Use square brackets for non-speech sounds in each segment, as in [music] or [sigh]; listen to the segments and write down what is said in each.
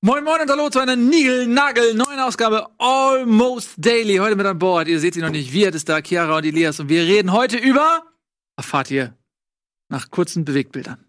Moin Moin und hallo zu einer Nigel-Nagel neuen Ausgabe Almost Daily. Heute mit an Bord. Ihr seht sie noch nicht. Wir, das ist da Chiara und Elias und wir reden heute über. Erfahrt ihr nach kurzen Bewegbildern.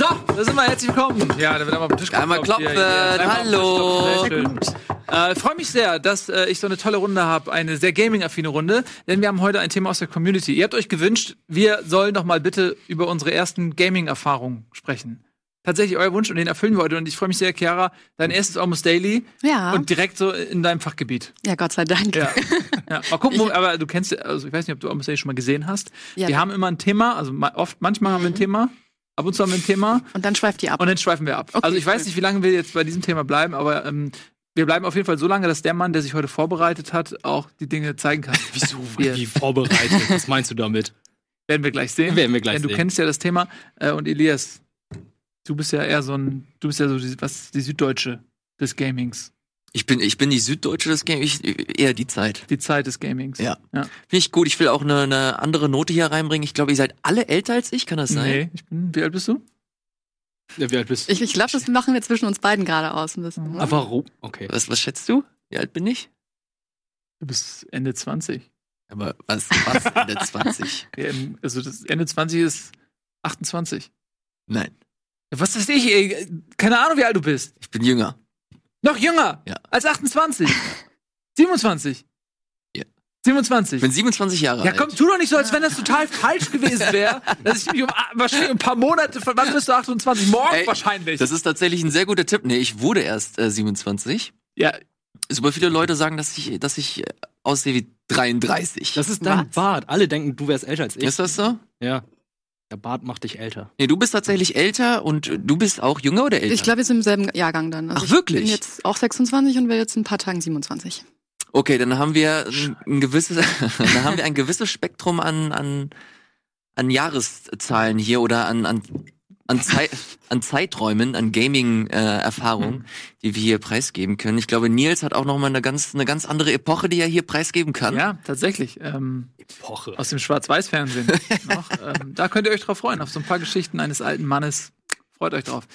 So, da sind wir. Herzlich willkommen. Ja, da wird einmal auf den Tisch Einmal geklopft. klopfen. Hier, hier. Einmal Hallo. klopfen. Schön. Äh, Freue mich sehr, dass äh, ich so eine tolle Runde habe, eine sehr gaming-affine Runde, denn wir haben heute ein Thema aus der Community. Ihr habt euch gewünscht, wir sollen doch mal bitte über unsere ersten Gaming-Erfahrungen sprechen. Tatsächlich euer Wunsch und den erfüllen wir heute. Und ich freue mich sehr, Chiara, dein erstes Almost Daily Ja. und direkt so in deinem Fachgebiet. ja, Gott sei Dank. Ja. ja. Mal gucken, wo, aber du kennst, also ich weiß nicht, ob du Almost Daily schon mal gesehen hast. Ja. Wir haben immer ein Thema, also oft, manchmal haben wir ein Thema, ab und zu haben wir ein Thema. Und dann schweift die ab. Und dann schweifen wir ab. Okay, also ich weiß nicht, wie lange wir jetzt bei diesem Thema bleiben, aber ähm, wir bleiben auf jeden Fall so lange, dass der Mann, der sich heute vorbereitet hat, auch die Dinge zeigen kann. [laughs] Wieso? Hier. Wie vorbereitet? Was meinst du damit? Werden wir gleich sehen. Werden wir gleich Denn du sehen. kennst ja das Thema. Äh, und Elias, du bist ja eher so ein, du bist ja so die, was, die Süddeutsche des Gamings. Ich bin, ich bin die Süddeutsche des Game, ich, eher die Zeit. Die Zeit des Gamings. Ja. ja. Finde ich gut. Ich will auch eine, eine andere Note hier reinbringen. Ich glaube, ihr seid alle älter als ich, kann das sein? Nee, ich bin, wie alt bist du? Ja, wie alt bist du? Ich, ich glaube, das machen wir zwischen uns beiden gerade aus. Ein bisschen. Ah, warum? Okay. Was, was schätzt du? Wie alt bin ich? Du bist Ende 20. Aber was, was Ende 20? [laughs] Ja, Also das Ende 20 ist 28. Nein, Was ist ich, ey? Keine Ahnung, wie alt du bist. ich bin jünger. Noch jünger Ja. als 28. 27. Ja. 27. Ich bin 27 Jahre ja, alt. komm, tu doch nicht so, als wenn das total falsch gewesen wäre. dass ich mich um wahrscheinlich um ein paar Monate, von wann bist du 28? Morgen Ey, wahrscheinlich. Das ist tatsächlich ein sehr guter Tipp. Nee, ich wurde erst äh, 27. ja, Super viele Leute sagen, dass ich, dass ich äh, aussehe wie 33. Das ist dein Was? Bart. Alle denken, du wärst älter als ich. ist das so? Ja. Der Bart macht dich älter. Nee, du bist tatsächlich älter und du bist auch jünger oder älter? Ich glaube, wir sind im selben Jahrgang dann. Also Ach, ich wirklich? bin jetzt auch 26 und werde jetzt in ein paar Tagen 27. Okay, dann haben wir ein, ein gewisses, [laughs] dann haben wir ein gewisses Spektrum an, an, an Jahreszahlen hier oder an, an, an, [laughs] Zei an Zeiträumen, an Gaming-Erfahrungen, die wir hier preisgeben können. Ich glaube, Nils hat auch noch mal eine ganz, eine ganz andere Epoche, die er hier preisgeben kann. ja, tatsächlich. Ähm, Epoche. aus dem Schwarz-Weiß-Fernsehen. [laughs] Ähm, da könnt ihr euch drauf freuen, auf so ein paar Geschichten eines alten Mannes. Freut euch drauf.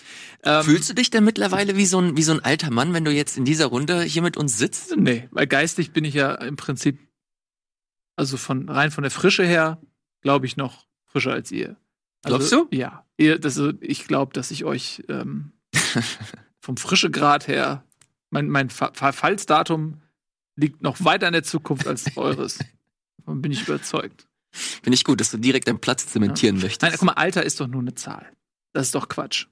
Ähm, Fühlst du dich denn mittlerweile wie so, ein, wie so ein alter Mann, wenn du jetzt in dieser Runde hier mit uns sitzt? Nee, weil geistig bin ich ja im Prinzip, also von rein von der Frische her, glaube ich noch frischer als ihr. Also, Glaubst du? Ja. Ihr, das, ich glaube, dass ich euch ähm, [laughs] vom Frischegrad her, mein, mein Ver Verfallsdatum liegt noch weiter in der Zukunft als [laughs] eures. Davon bin ich überzeugt. Finde ich gut, dass du direkt deinen Platz zementieren möchtest. Nein, guck mal, Alter ist doch nur eine Zahl. Das ist doch Quatsch.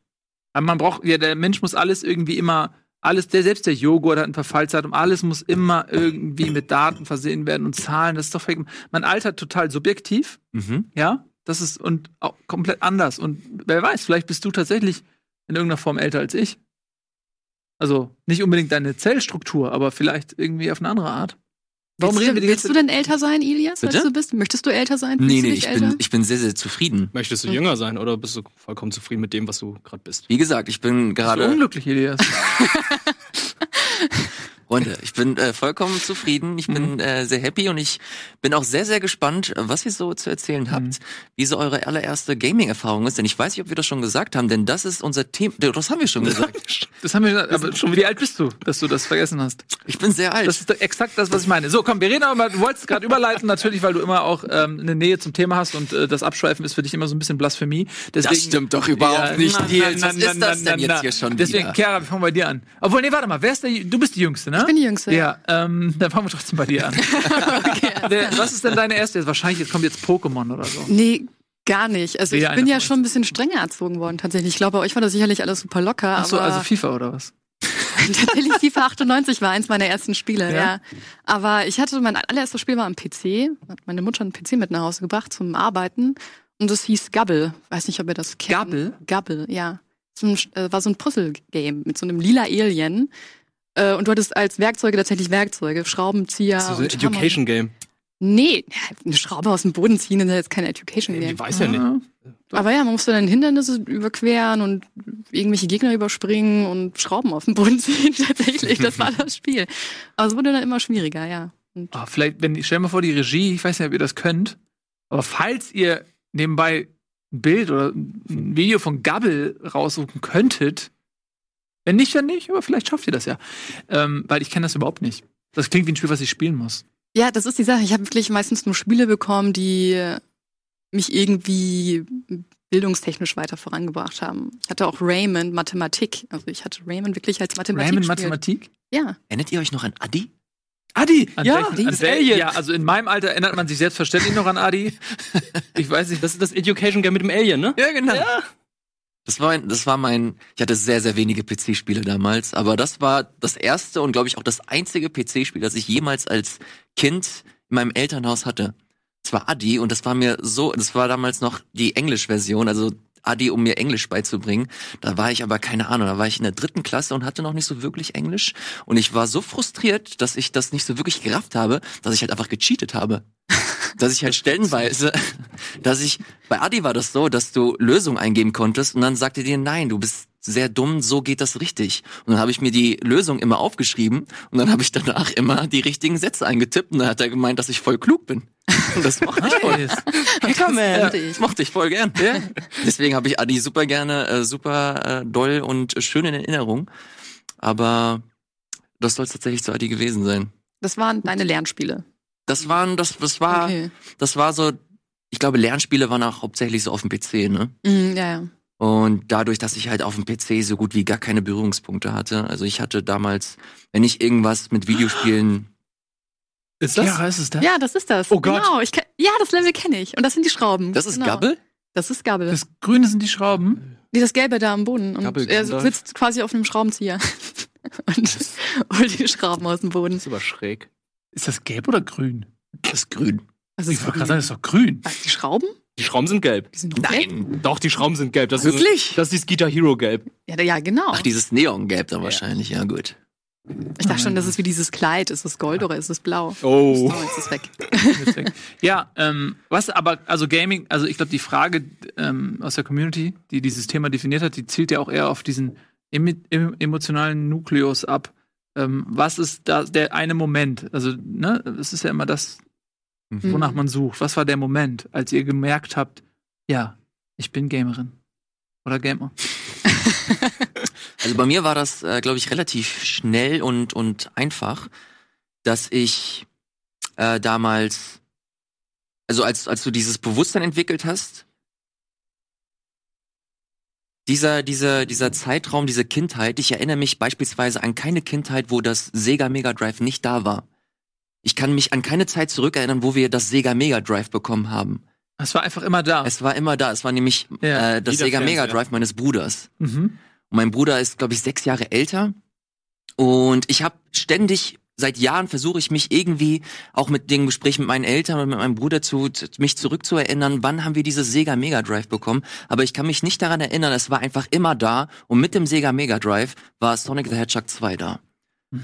Aber man braucht, ja, der Mensch muss alles irgendwie immer, alles, der, selbst der Joghurt hat ein Verfallsdatum, alles muss immer irgendwie mit Daten versehen werden und Zahlen, das ist doch. Man altert total subjektiv, Mhm. ja, das ist und auch komplett anders. Und wer weiß, vielleicht bist du tatsächlich in irgendeiner Form älter als ich. Also nicht unbedingt deine Zellstruktur, aber vielleicht irgendwie auf eine andere Art. Warum willst reden wir du, die willst du denn älter sein, Ilias, Bitte? als du bist? Möchtest du älter sein? Nee, Fühlst nee, ich älter? bin, ich bin sehr, sehr zufrieden. Möchtest du Hm. jünger sein oder bist du vollkommen zufrieden mit dem, was du gerade bist? Wie gesagt, ich bin gerade. unglücklich, Elias? [laughs] Freunde, ich bin äh, vollkommen zufrieden. Ich Mhm. bin äh, sehr happy und ich bin auch sehr, sehr gespannt, was ihr so zu erzählen habt, Mhm. wie so eure allererste Gaming-Erfahrung ist. Denn ich weiß nicht, ob wir das schon gesagt haben, denn das ist unser Thema. Das haben wir schon gesagt. [laughs] Das haben wir gesagt, aber schon wie alt bist du, dass du das vergessen hast? Ich bin sehr alt. Das ist doch exakt das, was ich meine. So, komm, wir reden aber mal, du wolltest gerade überleiten, natürlich, weil du immer auch ähm, eine Nähe zum Thema hast und äh, das Abschweifen ist für dich immer so ein bisschen Blasphemie. Deswegen, das stimmt doch überhaupt Ja, nicht, Nils. Was ist das denn na, jetzt hier schon Deswegen, wieder? Chiara, wir fangen bei dir an. Obwohl, nee, warte mal, wer ist der, du bist die Jüngste, ne? Ich bin die Jüngste. Ja, ähm, [laughs] dann fangen wir trotzdem bei dir an. [laughs] Der, [laughs] was ist denn deine erste? Wahrscheinlich jetzt kommt jetzt Pokémon oder so. Nee, gar nicht. Also ich bin ja schon ein bisschen strenger erzogen worden tatsächlich. Ich glaube, bei euch war das sicherlich alles super locker. Achso, aber also FIFA oder was? tatsächlich FIFA 98 war eins meiner ersten Spiele, Ja? ja. Aber ich hatte, mein allererstes Spiel war am PC. Hat meine Mutter einen PC mit nach Hause gebracht zum Arbeiten. Und das hieß Gabble. Weiß nicht, ob ihr das kennt. Gabble? Gabble, ja. So ein, äh, war so ein Puzzle-Game mit so einem lila Alien. Äh, und du hattest als Werkzeuge tatsächlich Werkzeuge, Schraubenzieher. Das ist so ein. Education Game. Nee, eine Schraube aus dem Boden ziehen ist ja jetzt keine Education Die Game. weiß ja nicht. Aber ja, man musste dann Hindernisse überqueren und irgendwelche Gegner überspringen und Schrauben aus dem Boden [laughs] ziehen. Tatsächlich, das war das Spiel. Aber es wurde dann immer schwieriger, ja. Und Ah, vielleicht, wenn, stell dir mal vor, die Regie, ich weiß nicht, ob ihr das könnt, aber falls ihr nebenbei ein Bild oder ein Video von Gabel raussuchen könntet, wenn nicht, dann nicht, aber vielleicht schafft ihr das ja. Ähm, weil ich kenne das überhaupt nicht. Das klingt wie ein Spiel, was ich spielen muss. ja, das ist die Sache. Ich habe wirklich meistens nur Spiele bekommen, die mich irgendwie bildungstechnisch weiter vorangebracht haben. Ich hatte auch Raymond Mathematik. Also ich hatte Raymond wirklich als Mathematik. Raymond gespielt. Mathematik? Ja. Erinnert ihr euch noch an Adi? Adi! An Ja, welchen- an Alien. Ja, also in meinem Alter erinnert man sich selbstverständlich noch an Adi. [laughs] Ich weiß nicht. Das ist das Education Game mit dem Alien, ne? Ja, genau. Das war, ein, das war mein, ich hatte sehr, sehr wenige PC-Spiele damals, aber das war das erste und glaube ich auch das einzige PC-Spiel, das ich jemals als Kind in meinem Elternhaus hatte. Das war Adi und das war mir so, das war damals noch die Englisch-Version, also Adi, um mir Englisch beizubringen. Da war ich aber keine Ahnung, da war ich in der dritten Klasse und hatte noch nicht so wirklich Englisch und ich war so frustriert, dass ich das nicht so wirklich gerafft habe, dass ich halt einfach gecheatet habe. [laughs] dass ich halt stellenweise, [laughs] dass ich, bei Adi war das so, dass du Lösungen eingeben konntest und dann sagte dir, nein, du bist sehr dumm, so geht das richtig. Und dann habe ich mir die Lösung immer aufgeschrieben und dann habe ich danach immer die richtigen Sätze eingetippt und dann hat er gemeint, dass ich voll klug bin. [laughs] [laughs] Das mochte ich voll. Nice. Hackerman. Das Ja, mochte ich. das mochte ich voll gern. Deswegen habe ich Adi super gerne, äh, super äh, doll und schön in Erinnerung. Aber das soll tatsächlich zu Adi gewesen sein. Das waren deine Lernspiele. Das waren, das, das war, Okay. das war so, ich glaube, Lernspiele waren auch hauptsächlich so auf dem PC, ne? Mhm, ja, ja. Und dadurch, dass ich halt auf dem PC so gut wie gar keine Berührungspunkte hatte, also ich hatte damals, wenn ich irgendwas mit Videospielen, Ist das? Ja, ist es das? Ja, das ist das. Oh Gott. Genau. Ich ja, das Level kenne ich. Und das sind die Schrauben. das ist genau. Gabbel? Das ist Gabel. Das Grüne sind die Schrauben. Nee, das Gelbe da am Boden. Und Gabel, er sitzt quasi auf einem Schraubenzieher. [laughs] und holt die Schrauben aus dem Boden. Das ist aber schräg. Ist das gelb oder grün? Das ist grün. Also Ich wollte gerade sagen, das ist doch grün. Die Schrauben? Die Schrauben sind gelb. Die sind doch gelb. Nein. Doch, die Schrauben sind gelb. Das Wirklich? Ist, das ist Guitar Hero gelb. Ja, ja, genau. Ach, dieses Neongelb dann wahrscheinlich, ja gut. Ich dachte schon, das ist wie dieses Kleid. Ist es Gold oder ist es blau? Oh. So, jetzt ist es weg. Jetzt weg. ja, ähm, was aber, also Gaming, also ich glaube, die Frage ähm, aus der Community, die dieses Thema definiert hat, die zielt ja auch eher auf diesen emotionalen Nukleus ab. Ähm, was ist da der eine Moment? Also, ne, das ist ja immer das, Mhm. wonach man sucht. Was war der Moment, als ihr gemerkt habt, ja, ich bin Gamerin oder Gamer? [laughs] Also bei mir war das, äh, glaube ich, relativ schnell und, und einfach, dass ich äh, damals, also als, als du dieses Bewusstsein entwickelt hast, dieser, dieser, dieser Zeitraum, diese Kindheit, ich erinnere mich beispielsweise an keine Kindheit, wo das Sega Mega Drive nicht da war. Ich kann mich an keine Zeit zurückerinnern, wo wir das Sega Mega Drive bekommen haben. Es war einfach immer da. Es war immer da. Es war nämlich Ja, äh, das Sega Mega. Drive meines Bruders. mhm. Mein Bruder ist, glaube ich, sechs Jahre älter. Und ich habe ständig, seit Jahren versuche ich mich irgendwie auch mit dem Gespräch mit meinen Eltern und mit meinem Bruder zu, zu mich zurückzuerinnern, wann haben wir dieses Sega Mega Drive bekommen. Aber ich kann mich nicht daran erinnern, es war einfach immer da. Und mit dem Sega Mega Drive war Sonic the Hedgehog 2 da.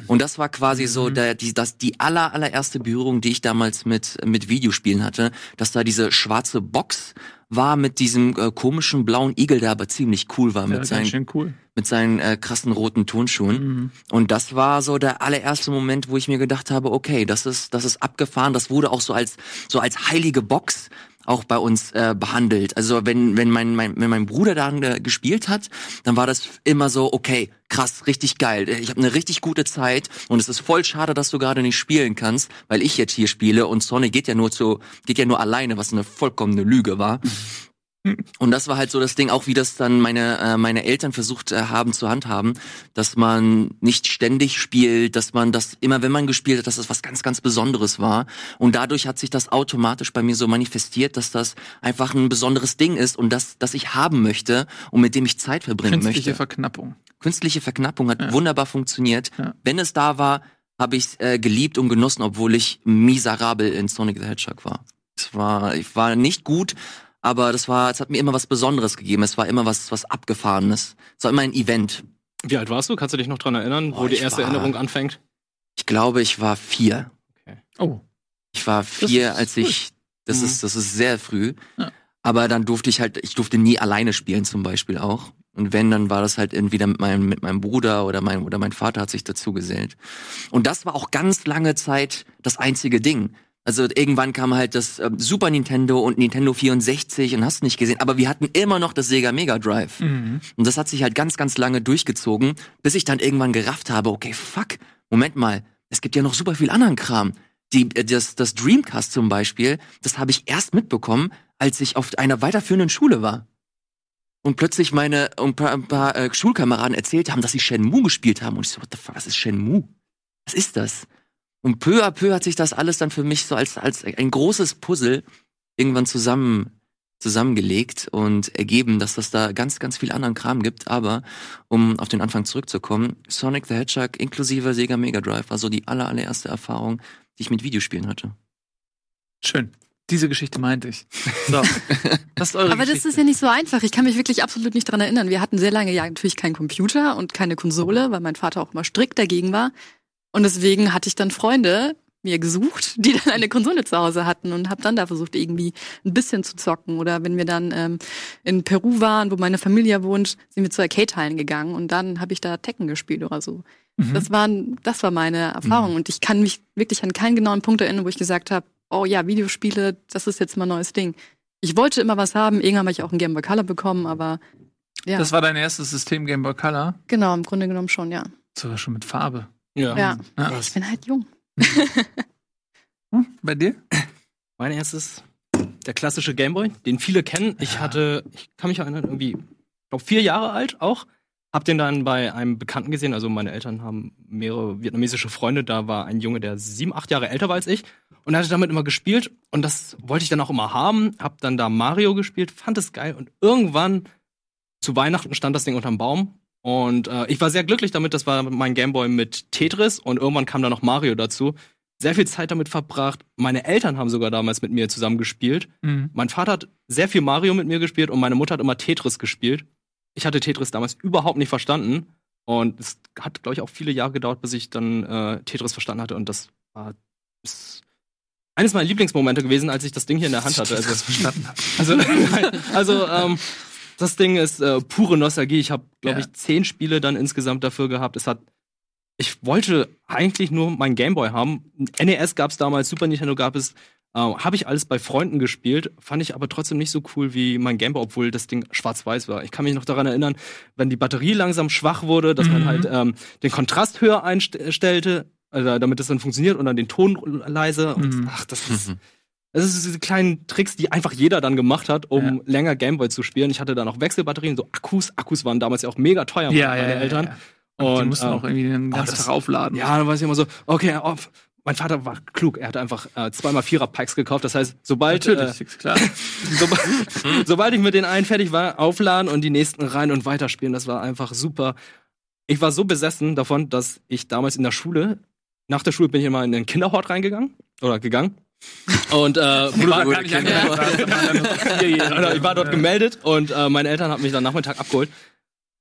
Und das war quasi so Mhm. der, die, das, die aller, allererste Berührung, die ich damals mit, mit Videospielen hatte, dass da diese schwarze Box war mit diesem äh, komischen blauen Igel, der aber ziemlich cool war Ja, mit seinen cool. mit seinen äh, krassen roten Turnschuhen. Mhm. Und das war so der allererste Moment, wo ich mir gedacht habe, okay, das ist, das ist abgefahren. Das wurde auch so als, so als heilige Box auch bei uns äh, behandelt. Also wenn, wenn mein, mein, wenn mein Bruder dann äh, gespielt hat, dann war das immer so, okay, krass, richtig geil. Ich habe eine richtig gute Zeit und es ist voll schade, dass du gerade nicht spielen kannst, weil ich jetzt hier spiele und Sonic geht ja nur zu, geht ja nur alleine, was eine vollkommene Lüge war. Und das war halt so das Ding, auch wie das dann meine, äh, meine Eltern versucht äh, haben zu handhaben, dass man nicht ständig spielt, dass man das immer, wenn man gespielt hat, dass das was ganz, ganz Besonderes war. Und dadurch hat sich das automatisch bei mir so manifestiert, dass das einfach ein besonderes Ding ist und das, das ich haben möchte und mit dem ich Zeit verbringen Künstliche möchte. Verknappung. Künstliche Verknappung hat Ja. wunderbar funktioniert. Ja. Wenn es da war, habe ich es äh, geliebt und genossen, obwohl ich miserabel in Sonic the Hedgehog war. Es war, ich war nicht gut, aber das war, es hat mir immer was Besonderes gegeben. Es war immer was, was Abgefahrenes. Es war immer ein Event. Wie alt warst du? Kannst du dich noch dran erinnern, Boah, wo die erste war- Erinnerung anfängt? Ich glaube, ich war vier. Oh. Ich war vier, als ich, das Mhm. ist, das ist sehr früh. Ja. Aber dann durfte ich halt, ich durfte nie alleine spielen zum Beispiel auch. Und wenn, dann war das halt entweder mit meinem, mit meinem Bruder oder mein, oder mein Vater hat sich dazu gesellt. Und das war auch ganz lange Zeit das einzige Ding. Also irgendwann kam halt das ähm, Super Nintendo und Nintendo 64 und hast nicht gesehen. Aber wir hatten immer noch das Sega Mega Drive. Mhm. Und das hat sich halt ganz, ganz lange durchgezogen, bis ich dann irgendwann gerafft habe, okay, fuck, Moment mal, es gibt ja noch super viel anderen Kram. Die, äh, das, das Dreamcast zum Beispiel, das habe ich erst mitbekommen, als ich auf einer weiterführenden Schule war. Und plötzlich meine ein paar, ein paar äh, Schulkameraden erzählt haben, dass sie Shenmue gespielt haben. Und ich so, what the fuck, was ist Shenmue? Was ist das? Und peu à peu hat sich das alles dann für mich so als, als ein großes Puzzle irgendwann zusammen zusammengelegt und ergeben, dass das da ganz, ganz viel anderen Kram gibt. Aber um auf den Anfang zurückzukommen, Sonic the Hedgehog inklusive Sega Mega Drive war so die aller, allererste Erfahrung, die ich mit Videospielen hatte. Schön. Diese Geschichte meinte ich. So. [laughs] Eure Aber das Geschichte? ist ja nicht so einfach. Ich kann mich wirklich absolut nicht dran erinnern. Wir hatten sehr lange ja natürlich keinen Computer und keine Konsole, weil mein Vater auch immer strikt dagegen war. Und deswegen hatte ich dann Freunde mir gesucht, [laughs] die dann eine Konsole zu Hause hatten und habe dann da versucht, irgendwie ein bisschen zu zocken. Oder wenn wir dann ähm, in Peru waren, wo meine Familie wohnt, sind wir zu Arcade-Hallen gegangen und dann habe ich da Tekken gespielt oder so. Mhm. Das, waren, das war meine Erfahrung. Und ich kann mich wirklich an keinen genauen Punkt erinnern, wo ich gesagt habe, oh ja, Videospiele, das ist jetzt mal ein neues Ding. Ich wollte immer was haben, irgendwann habe ich auch ein Game Boy Color bekommen, aber ja, Das war dein erstes System Game Boy Color. genau, im Grunde genommen schon, ja. Sogar schon mit Farbe. Ja. Ja, Ja. ich bin halt jung. [laughs] Hm? Bei dir? Mein erstes, der klassische Gameboy, den viele kennen. Ich Ja. hatte, ich kann mich erinnern, irgendwie, ich glaube, vier Jahre alt auch. Hab den dann bei einem Bekannten gesehen. Also meine Eltern haben mehrere vietnamesische Freunde. Da war ein Junge, der sieben, acht Jahre älter war als ich. Und er hatte damit immer gespielt. Und das wollte ich dann auch immer haben. Hab dann da Mario gespielt, fand es geil. Und irgendwann zu Weihnachten stand das Ding unterm Baum. Und äh, ich war sehr glücklich damit. Das war mein Gameboy mit Tetris. Und irgendwann kam da noch Mario dazu. Sehr viel Zeit damit verbracht. Meine Eltern haben sogar damals mit mir zusammen gespielt. Mhm. Mein Vater hat sehr viel Mario mit mir gespielt und meine Mutter hat immer Tetris gespielt. Ich hatte Tetris damals überhaupt nicht verstanden. Und es hat, glaube ich, auch viele Jahre gedauert, bis ich dann äh, Tetris verstanden hatte. Und das war eines meiner Lieblingsmomente gewesen, als ich das Ding hier in der Hand hatte. Also, verstanden habe. [laughs] also, also ähm, das Ding ist äh, pure Nostalgie. Ich habe, glaube Ja. ich, zehn Spiele dann insgesamt dafür gehabt. Es hat. Ich wollte eigentlich nur meinen Gameboy haben. NES gab es damals, Super Nintendo gab es. Äh, habe ich alles bei Freunden gespielt, fand ich aber trotzdem nicht so cool wie mein Gameboy, obwohl das Ding schwarz-weiß war. Ich kann mich noch daran erinnern, wenn die Batterie langsam schwach wurde, dass man Mhm. halt ähm, den Kontrast höher einstellte, also damit es dann funktioniert und dann den Ton leise. Und, Mhm. ach, das ist. [laughs] Das ist diese kleinen Tricks, die einfach jeder dann gemacht hat, um Ja. länger Gameboy zu spielen. Ich hatte dann auch Wechselbatterien, so Akkus. Akkus waren damals ja auch mega teuer Ja, meine ja, Eltern. ja. Und die Und, mussten ähm, auch irgendwie den oh, ganzen das- Tag aufladen. Ja, dann war ich immer so, okay, auf. Mein Vater war klug. Er hat einfach äh, zweimal Vierer-Packs gekauft. Das heißt, sobald, äh, [laughs] sobald, [laughs] sobald ich mit den einen fertig war, aufladen und die nächsten rein und weiterspielen. Das war einfach super. Ich war so besessen davon, dass ich damals in der Schule, nach der Schule bin ich immer in den Kinderhort reingegangen oder gegangen. Und äh, War [laughs] ich war dort gemeldet und äh, meine Eltern haben mich dann Nachmittag abgeholt.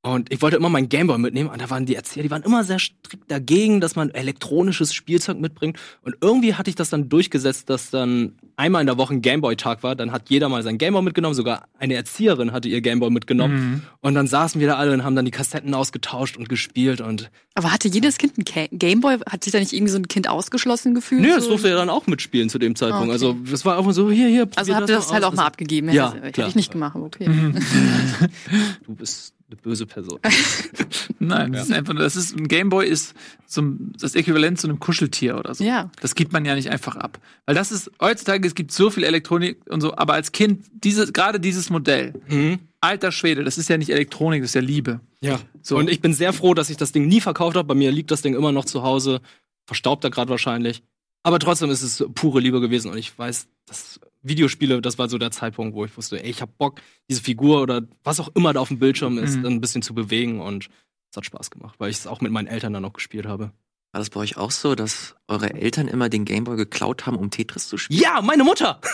Und ich wollte immer meinen Gameboy mitnehmen und da waren die Erzieher, die waren immer sehr strikt dagegen, dass man elektronisches Spielzeug mitbringt. Und irgendwie hatte ich das dann durchgesetzt, dass dann einmal in der Woche ein Gameboy-Tag war. Dann hat jeder mal sein Gameboy mitgenommen, sogar eine Erzieherin hatte ihr Gameboy mitgenommen. Mhm. Und dann saßen wir da alle und haben dann die Kassetten ausgetauscht und gespielt. Und Aber hatte jedes Kind ein Ga- Gameboy? Hat sich da nicht irgendwie so ein Kind ausgeschlossen gefühlt? nö, das so? durfte ja dann auch mitspielen zu dem Zeitpunkt. Okay. Also das war einfach so, hier, hier. Also habt ihr das halt aus. auch mal abgegeben? Ja, Hätte- hätte ich nicht gemacht, okay. [laughs] [laughs] Du bist eine böse Person. [laughs] Nein, das ist einfach nur, das ist, ein Gameboy ist so das Äquivalent zu einem Kuscheltier oder so. Ja. Das gibt man ja nicht einfach ab. Weil das ist, heutzutage, es gibt so viel Elektronik und so, aber als Kind, diese, gerade dieses Modell, Mhm. alter Schwede, das ist ja nicht Elektronik, das ist ja Liebe. Ja. So. Und ich bin sehr froh, dass ich das Ding nie verkauft habe. Bei mir liegt das Ding immer noch zu Hause. Verstaubt er gerade wahrscheinlich. Aber trotzdem ist es pure Liebe gewesen. Und ich weiß, dass Videospiele, das war so der Zeitpunkt, wo ich wusste, ey, ich hab Bock, diese Figur oder was auch immer da auf dem Bildschirm ist, Mhm. dann ein bisschen zu bewegen. Und es hat Spaß gemacht, weil ich es auch mit meinen Eltern dann noch gespielt habe. War das bei euch auch so, dass eure Eltern immer den Gameboy geklaut haben, um Tetris zu spielen? Ja, meine Mutter! [laughs]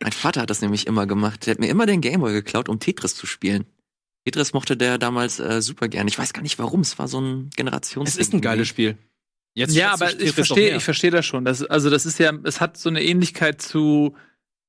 Mein Vater hat das nämlich immer gemacht. Der hat mir immer den Gameboy geklaut, um Tetris zu spielen. Tetris mochte der damals äh, super gern. Ich weiß gar nicht warum. Es war so ein Generations. Es ist ein geiles Spiel. Jetzt ja, aber ich verstehe, ich verstehe das schon. Das, also das ist ja, es hat so eine Ähnlichkeit zu,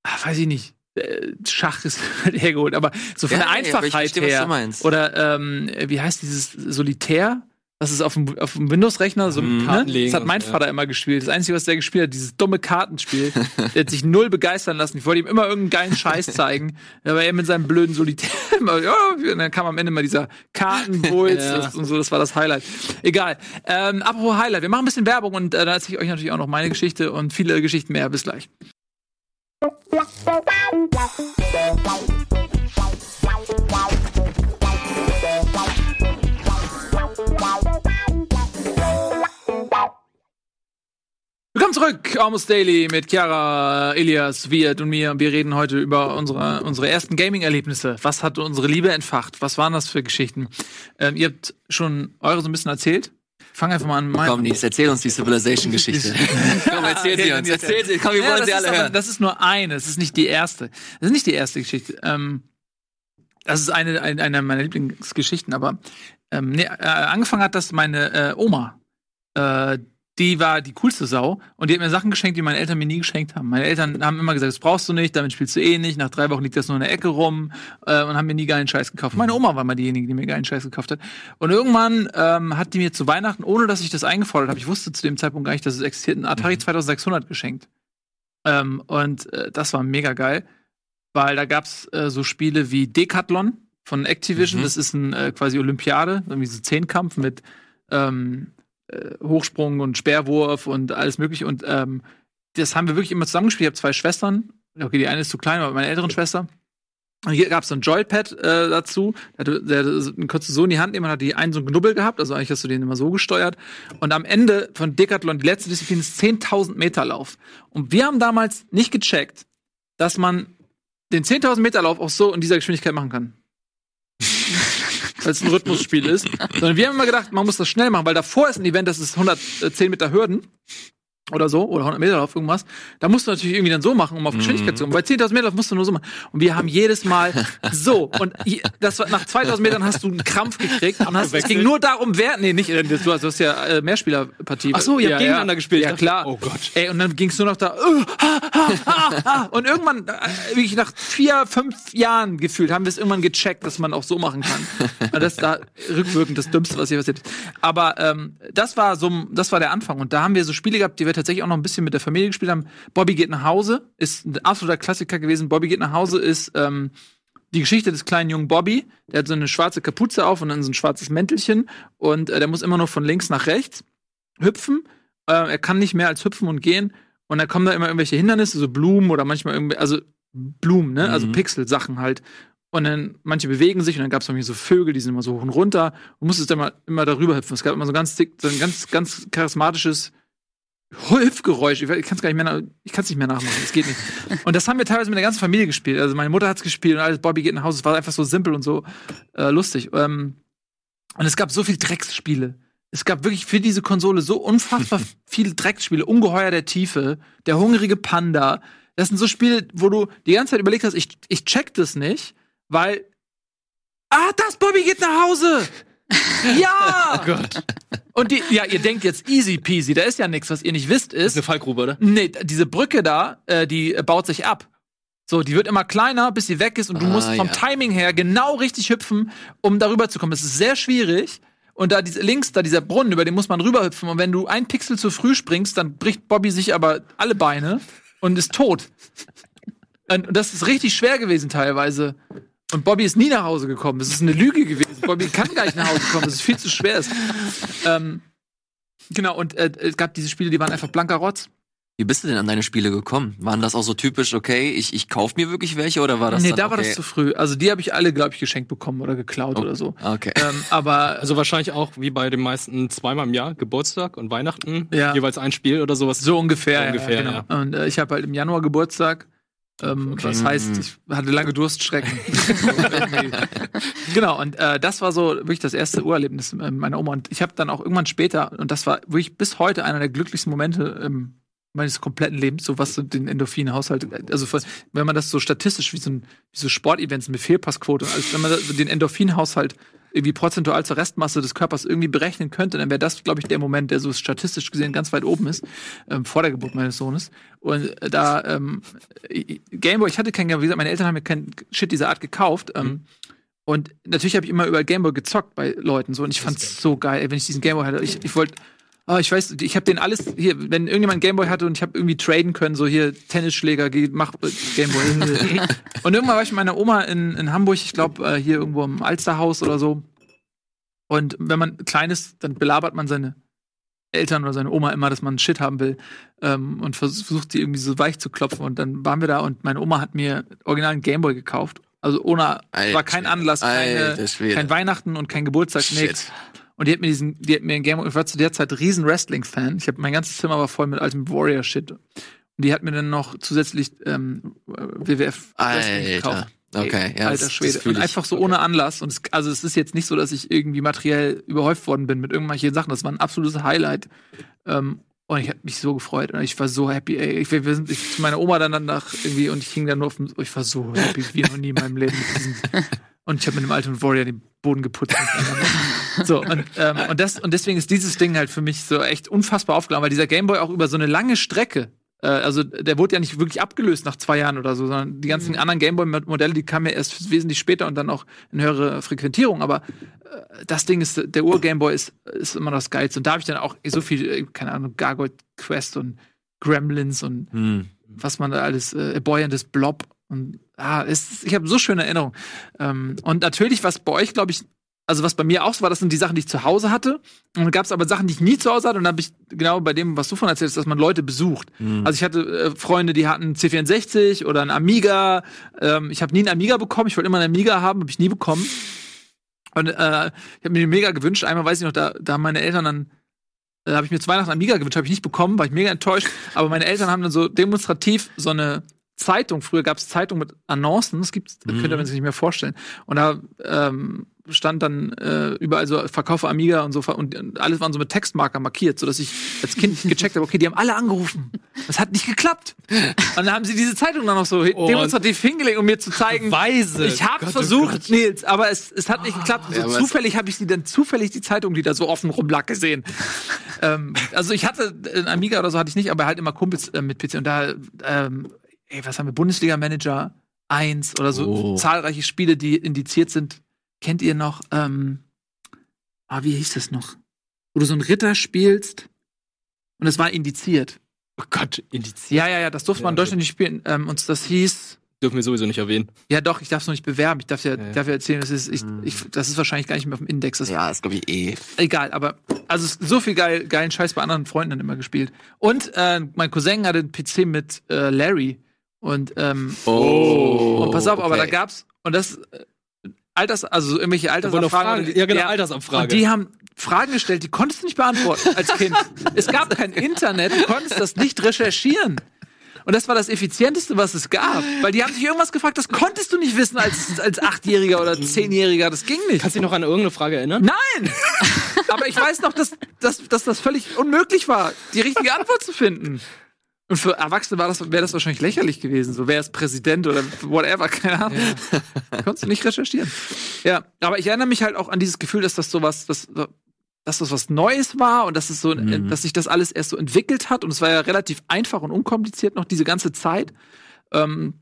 ah, weiß ich nicht, äh, Schach ist [laughs] hergeholt, aber so von Ja, der ja, Einfachheit verstehe, was her. du meinst. Oder ähm, wie heißt dieses Solitär? Das ist auf dem, auf dem Windows-Rechner so Mhm. ne? Das hat mein so, ja. Vater immer gespielt. Das Einzige, was der gespielt hat, dieses dumme Kartenspiel. [laughs] der hat sich null begeistern lassen. Ich wollte ihm immer irgendeinen geilen Scheiß [laughs] zeigen. Aber er mit seinem blöden Solitär immer, ja, und dann kam am Ende mal dieser Kartenwulst Ja. das- und so, das war das Highlight. Egal. Ähm, apropos Highlight, wir machen ein bisschen Werbung und äh, da erzähle ich euch natürlich auch noch meine Geschichte und viele Geschichten mehr. Bis gleich. Willkommen zurück, Almost Daily mit Chiara, Elias, Wirt und mir. Wir reden heute über unsere, unsere ersten Gaming-Erlebnisse. Was hat unsere Liebe entfacht? Was waren das für Geschichten? Ähm, ihr habt schon eure so ein bisschen erzählt. Fang einfach mal an. meinen- Komm, Nies, erzähl uns die Civilization-Geschichte. [laughs] [laughs] komm, erzähl sie uns. Erzähl sie. Komm, wir Ja, wollen das sie ist alle aber, hören. Das ist nur eine, das ist nicht die erste. Das ist nicht die erste Geschichte. Ähm, das ist eine, eine, eine meiner Lieblingsgeschichten, aber ähm, nee, äh, angefangen hat das meine äh, Oma. Äh, die war die coolste Sau und die hat mir Sachen geschenkt, die meine Eltern mir nie geschenkt haben. Meine Eltern haben immer gesagt, das brauchst du nicht, damit spielst du eh nicht. Nach drei Wochen liegt das nur in der Ecke rum äh, und haben mir nie geilen Scheiß gekauft. Meine Oma war mal diejenige, die mir geilen Scheiß gekauft hat. Und irgendwann ähm, hat die mir zu Weihnachten, ohne dass ich das eingefordert habe, ich wusste zu dem Zeitpunkt gar nicht, dass es existiert, einen Atari 2600 geschenkt. Ähm, und äh, das war mega geil, weil da gab's äh, so Spiele wie Decathlon von Activision. Mhm. Das ist ein äh, quasi Olympiade, irgendwie so Zehnkampf mit ähm, äh, Hochsprung und Speerwurf und alles mögliche. Und ähm, das haben wir wirklich immer zusammengespielt. Ich habe zwei Schwestern. Okay, die eine ist zu klein, aber meine älteren Schwester. Und hier gab es so ein Joypad äh, dazu. Der, der, der konntest du so in die Hand nehmen und hat die einen so einen Knubbel gehabt. Also eigentlich hast du den immer so gesteuert. Und am Ende von Decathlon, die letzte Disziplin ist 10.000 Meter Lauf. Und wir haben damals nicht gecheckt, dass man den 10.000 Meter Lauf auch so in dieser Geschwindigkeit machen kann. [laughs] Weil es ein Rhythmusspiel ist. [laughs] Sondern wir haben immer gedacht, man muss das schnell machen, weil davor ist ein Event, das ist 110 Meter Hürden oder so, oder 100 Meter Lauf, irgendwas. Da musst du natürlich irgendwie dann so machen, um auf Geschwindigkeit zu kommen. Bei 10.000 Meter musst du nur so machen. Und wir haben jedes Mal [laughs] so. Und das war, nach 2.000 Metern hast du einen Krampf gekriegt. Und hast, es ging nur darum, wer, nee, nicht, du hast, du hast ja äh, Mehrspielerpartie. Ach so, ihr habt ja, gegeneinander ja. gespielt. Ja, klar. oh Gott. Ey, und dann ging es nur noch da, äh, ha, ha, ha, ha. und irgendwann, äh, wirklich nach vier, fünf Jahren gefühlt, haben wir es irgendwann gecheckt, dass man auch so machen kann. Das ist da rückwirkend das Dümmste, was hier passiert ist. Aber ähm, das war so, das war der Anfang. Und da haben wir so Spiele gehabt, die wir tatsächlich auch noch ein bisschen mit der Familie gespielt haben. Bobby geht nach Hause ist ein absoluter Klassiker gewesen. Bobby geht nach Hause ist ähm, die Geschichte des kleinen jungen Bobby. Der hat so eine schwarze Kapuze auf und dann so ein schwarzes Mäntelchen und äh, der muss immer nur von links nach rechts hüpfen. Äh, er kann nicht mehr als hüpfen und gehen. Und dann kommen da immer irgendwelche Hindernisse, so Blumen oder manchmal irgendwie, also Blumen, ne? Also Mhm. Pixel-Sachen halt. Und dann manche bewegen sich und dann gab es irgendwie so Vögel, die sind immer so hoch und runter und musstest dann immer, immer darüber hüpfen. Es gab immer so ganz dick, so ein ganz, ganz charismatisches Hüpfgeräusch. Ich, kann es gar nicht mehr, ich kann es nicht mehr nachmachen. Es geht nicht. Und das haben wir teilweise mit der ganzen Familie gespielt. Also meine Mutter hat es gespielt und alles. Bobby geht nach Hause. Es war einfach so simpel und so äh, lustig. Ähm, und es gab so viel Drecksspiele. Es gab wirklich für diese Konsole so unfassbar [laughs] viele Drecksspiele. Ungeheuer der Tiefe, der hungrige Panda. Das sind so Spiele, wo du die ganze Zeit überlegt hast, ich, ich check das nicht, weil. Ah, das Bobby geht nach Hause! [laughs] Ja! Oh Gott. Und die, ja, ihr denkt jetzt easy peasy, da ist ja nichts, was ihr nicht wisst, Das ist ist. eine Fallgrube, oder? Nee, diese Brücke da, äh, die äh, baut sich ab. So, die wird immer kleiner, bis sie weg ist und du Ah, musst vom ja. Timing her genau richtig hüpfen, um darüber zu kommen. Es ist sehr schwierig. Und da diese, links, da dieser Brunnen, über den muss man rüberhüpfen. Und wenn du ein Pixel zu früh springst, dann bricht Bobby sich aber alle Beine und ist tot. Und das ist richtig schwer gewesen teilweise. Und Bobby ist nie nach Hause gekommen. Das ist eine Lüge gewesen. Bobby kann gar nicht nach Hause kommen. Das ist viel zu schwer. Ist. Ähm, genau, und äh, es gab diese Spiele, die waren einfach blanker Rotz. Wie bist du denn an deine Spiele gekommen? Waren das auch so typisch, okay, ich, ich kauf mir wirklich welche oder war das nee, dann, da war okay. das zu früh. Also die habe ich alle, glaube ich, geschenkt bekommen oder geklaut Oh. oder so. Okay. Ähm, aber Also wahrscheinlich auch wie bei den meisten zweimal im Jahr, Geburtstag und Weihnachten, Ja. jeweils ein Spiel oder sowas. so ungefähr. So ungefähr, ja, genau. Und äh, ich habe halt im Januar Geburtstag. Ähm, Okay. Was heißt, ich hatte lange Durststrecken. [laughs] [laughs] genau, und äh, das war so wirklich das erste Urerlebnis äh, meiner Oma. Und ich habe dann auch irgendwann später, und das war wirklich bis heute einer der glücklichsten Momente ähm, meines kompletten Lebens, so was so den Endorphin-Haushalt, also von- wenn man das so statistisch wie so, ein, wie so Sportevents mit Fehlpassquote, also wenn man den Endorphin-Haushalt irgendwie prozentual zur Restmasse des Körpers irgendwie berechnen könnte, dann wäre das, glaube ich, der Moment, der so statistisch gesehen ganz weit oben ist, ähm, vor der Geburt meines Sohnes. Und äh, da ähm, Gameboy, ich hatte keinen Gameboy, wie gesagt, meine Eltern haben mir keinen Shit dieser Art gekauft. Ähm, Und natürlich habe ich immer über Gameboy gezockt bei Leuten so und ich fand's so geil, ey, wenn ich diesen Gameboy hatte. Ich, ich wollte Ah, ich weiß, ich habe den alles hier, wenn irgendjemand Gameboy hatte und ich habe irgendwie traden können, so hier Tennisschläger, mach Gameboy. [laughs] und irgendwann war ich mit meiner Oma in, in Hamburg, ich glaube äh, hier irgendwo im Alsterhaus oder so. Und wenn man klein ist, dann belabert man seine Eltern oder seine Oma immer, dass man Shit haben will ähm, und vers versucht sie irgendwie so weich zu klopfen. Und dann waren wir da und meine Oma hat mir original einen Gameboy gekauft. Also ohne, Alter war kein Anlass, keine, kein Weihnachten und kein Geburtstag, Shit. nix. Und die hat mir diesen, die hat mir ein Game, ich war zu der Zeit riesen Wrestling-Fan. Ich habe mein ganzes Zimmer war voll mit altem Warrior-Shit. Und die hat mir dann noch zusätzlich ähm, WWF Wrestling gekauft. Alter. Okay, ja. Alter das- Schwede. das fühl und einfach so ohne Anlass. Und es, also es ist jetzt nicht so, dass ich irgendwie materiell überhäuft worden bin mit irgendwelchen Sachen. Das war ein absolutes Highlight. Ähm, und ich habe mich so gefreut und ich war so happy. Ey. Ich, wir sind ich, zu meiner Oma dann danach irgendwie und ich hing dann nur auf dem, ich war so happy wie noch nie in meinem Leben. Mit diesem, [laughs] und ich habe mit dem alten Warrior den Boden geputzt. [laughs] so und, ähm, und das und deswegen ist dieses Ding halt für mich so echt unfassbar aufgeladen, weil dieser Gameboy auch über so eine lange Strecke äh, also der wurde ja nicht wirklich abgelöst nach zwei Jahren oder so, sondern die ganzen anderen Gameboy-Modelle, die kamen ja erst wesentlich später und dann auch in höhere Frequentierung. Aber äh, das Ding ist, der Ur-Gameboy ist, ist immer das Geilste. Und da habe ich dann auch so viel, äh, keine Ahnung, Gargoyle Quest und Gremlins und Hm. was man da alles, äh, Boy and Blob. Und ah, ist- ich habe so schöne Erinnerungen. Ähm, und natürlich, was bei euch, glaube ich, also was bei mir auch so war, das sind die Sachen, die ich zu Hause hatte. Und dann gab es aber Sachen, die ich nie zu Hause hatte. Und dann habe ich genau bei dem, was du von erzählst, dass man Leute besucht. Hm. Also ich hatte äh, Freunde, die hatten einen C64 oder einen Amiga. Ähm, ich habe nie einen Amiga bekommen. Ich wollte immer einen Amiga haben, habe ich nie bekommen. Und äh, ich habe mir den mega gewünscht. Einmal weiß ich noch, da, da haben meine Eltern dann da habe ich mir zu Weihnachten Amiga gewünscht, habe ich nicht bekommen, war ich mega enttäuscht. Aber meine Eltern haben dann so demonstrativ so eine Zeitung, früher gab es Zeitung mit Annoncen, das gibt's, das könnte man sich nicht mehr vorstellen. Und da ähm, stand dann äh, überall so Verkaufe Amiga und so und, alles waren so mit Textmarker markiert, sodass ich als Kind gecheckt habe, okay, die haben alle angerufen. Das hat nicht geklappt. Und dann haben sie diese Zeitung dann noch so Oh. demonstrativ hingelegt, um mir zu zeigen, Weise. ich habe oh versucht, Gott. Nils, aber es, es hat nicht geklappt. Und Ja, so es- zufällig habe ich sie dann zufällig die Zeitung, die da so offen rumlag, gesehen. ähm, also ich hatte ein Amiga oder so hatte ich nicht, aber halt immer Kumpels äh, mit PC und da, ähm, ey, was haben wir? Bundesliga Manager 1 oder so Oh. zahlreiche Spiele, die indiziert sind. Kennt ihr noch? Ähm, ah, wie hieß das noch? Wo du so einen Ritter spielst und es war indiziert. Oh Gott, indiziert. Ja, ja, ja, das durfte Ja, man in Deutschland nicht spielen. Ähm, und das hieß Dürfen wir sowieso nicht erwähnen. ja, doch, ich darf es noch nicht bewerben. Ich darf ja, Ja, ja. darf ja erzählen, das ist, ich, ich, das ist wahrscheinlich gar nicht mehr auf dem Index. Das Ja, ist glaube ich eh. Egal, aber also so viel geil, geilen Scheiß bei anderen Freunden dann immer gespielt. Und äh, mein Cousin hatte einen PC mit äh, Larry. Und, ähm, Oh. und pass auf, aber da okay. gab's, und das äh, Alters, also irgendwelche Altersabfragen. Fragen. Ja, genau, Und Altersabfrage. die haben Fragen gestellt, die konntest du nicht beantworten als Kind. es gab kein Internet, du konntest das nicht recherchieren. Und das war das Effizienteste, was es gab. Weil die haben sich irgendwas gefragt, das konntest du nicht wissen als, als Achtjähriger oder Zehnjähriger. Das ging nicht. Kannst du dich noch an irgendeine Frage erinnern? Nein! Aber ich weiß noch, dass, dass, dass das völlig unmöglich war, die richtige Antwort zu finden. Und für Erwachsene war das, wäre das wahrscheinlich lächerlich gewesen. So, wer ist Präsident oder whatever, keine Ahnung. [laughs] Konntest du nicht recherchieren. Ja, aber ich erinnere mich halt auch an dieses Gefühl, dass das sowas, dass, dass das was Neues war und dass es so, Mhm. dass sich das alles erst so entwickelt hat. Und es war ja relativ einfach und unkompliziert noch diese ganze Zeit. Ähm,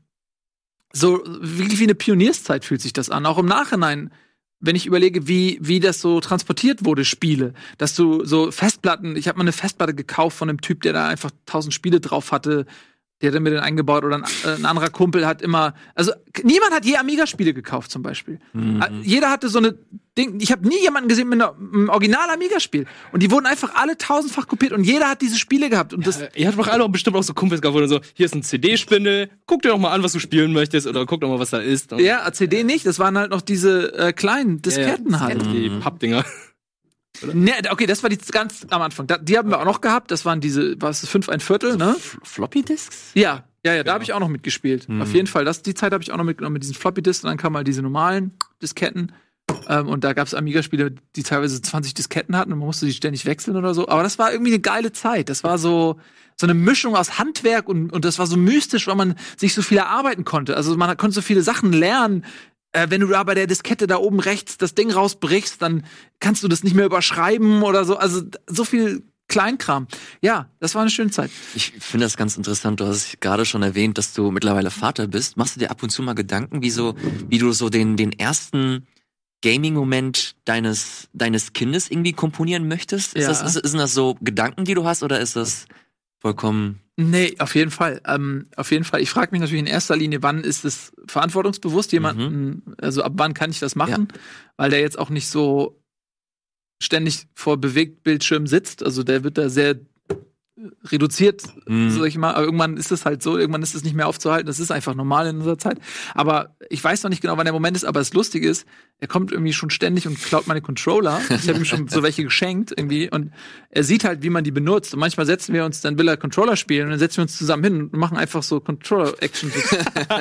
so wirklich wie eine Pionierszeit fühlt sich das an. Auch im Nachhinein, wenn ich überlege, wie, wie das so transportiert wurde, Spiele. Dass du so Festplatten, ich habe mal eine Festplatte gekauft von einem Typ, der da einfach tausend Spiele drauf hatte. Der hat mir den eingebaut oder ein, äh, ein anderer Kumpel hat immer. Also niemand hat je Amiga-Spiele gekauft zum Beispiel. Mhm. Äh, Jeder hatte so eine Ding. Ich habe nie jemanden gesehen mit einem Original Amiga-Spiel. Und die wurden einfach alle tausendfach kopiert und jeder hat diese Spiele gehabt. Und das, Ihr habt doch alle auch bestimmt auch so Kumpels gehabt, wo du so, hier ist ein CD-Spindel, guck dir doch mal an, was du spielen möchtest, oder guck doch mal, was da ist. Und ja, CD nicht. Das waren halt noch diese äh, kleinen Disketten halt. Die Pappdinger. Ne, okay, das war die ganz am Anfang. Da, die haben wir auch noch gehabt. Das waren diese, was fünf ein Viertel, ne? F Floppy Disks? Ja, ja, ja. Da habe ich auch noch mitgespielt. Mhm. Auf jeden Fall. Das, die Zeit habe ich auch noch mitgenommen mit diesen Floppy Disks. Und dann kamen halt diese normalen Disketten. Ähm, und da gab es Amiga-Spiele, die teilweise 20 Disketten hatten und man musste die ständig wechseln oder so. Aber das war irgendwie eine geile Zeit. Das war so so eine Mischung aus Handwerk und, und das war so mystisch, weil man sich so viel erarbeiten konnte. Also man konnte so viele Sachen lernen äh, wenn du da bei der Diskette da oben rechts das Ding rausbrichst, dann kannst du das nicht mehr überschreiben oder so. Also so viel Kleinkram. Ja, das war eine schöne Zeit. Ich finde das ganz interessant. Du hast gerade schon erwähnt, dass du mittlerweile Vater bist. Machst du dir ab und zu mal Gedanken, wie so, wie du so den, den ersten Gaming-Moment deines, deines Kindes irgendwie komponieren möchtest? Ist Ja. das, ist, sind das so Gedanken, die du hast, oder ist das vollkommen Nee, auf jeden Fall. Ähm, auf jeden Fall. Ich frage mich natürlich in erster Linie, wann ist es verantwortungsbewusst, jemanden, also ab wann kann ich das machen? Weil der jetzt auch nicht so ständig vor Bewegtbildschirm sitzt. Also der wird da sehr reduziert, Mhm. sag ich mal. Aber irgendwann ist es halt so, irgendwann ist es nicht mehr aufzuhalten. Das ist einfach normal in unserer Zeit. Aber ich weiß noch nicht genau, wann der Moment ist. Aber das Lustige ist, er kommt irgendwie schon ständig und klaut meine Controller. Ich habe ihm schon so welche geschenkt irgendwie. Und er sieht halt, wie man die benutzt. Und manchmal setzen wir uns, dann will er Controller spielen und dann setzen wir uns zusammen hin und machen einfach so Controller-Action. [laughs] so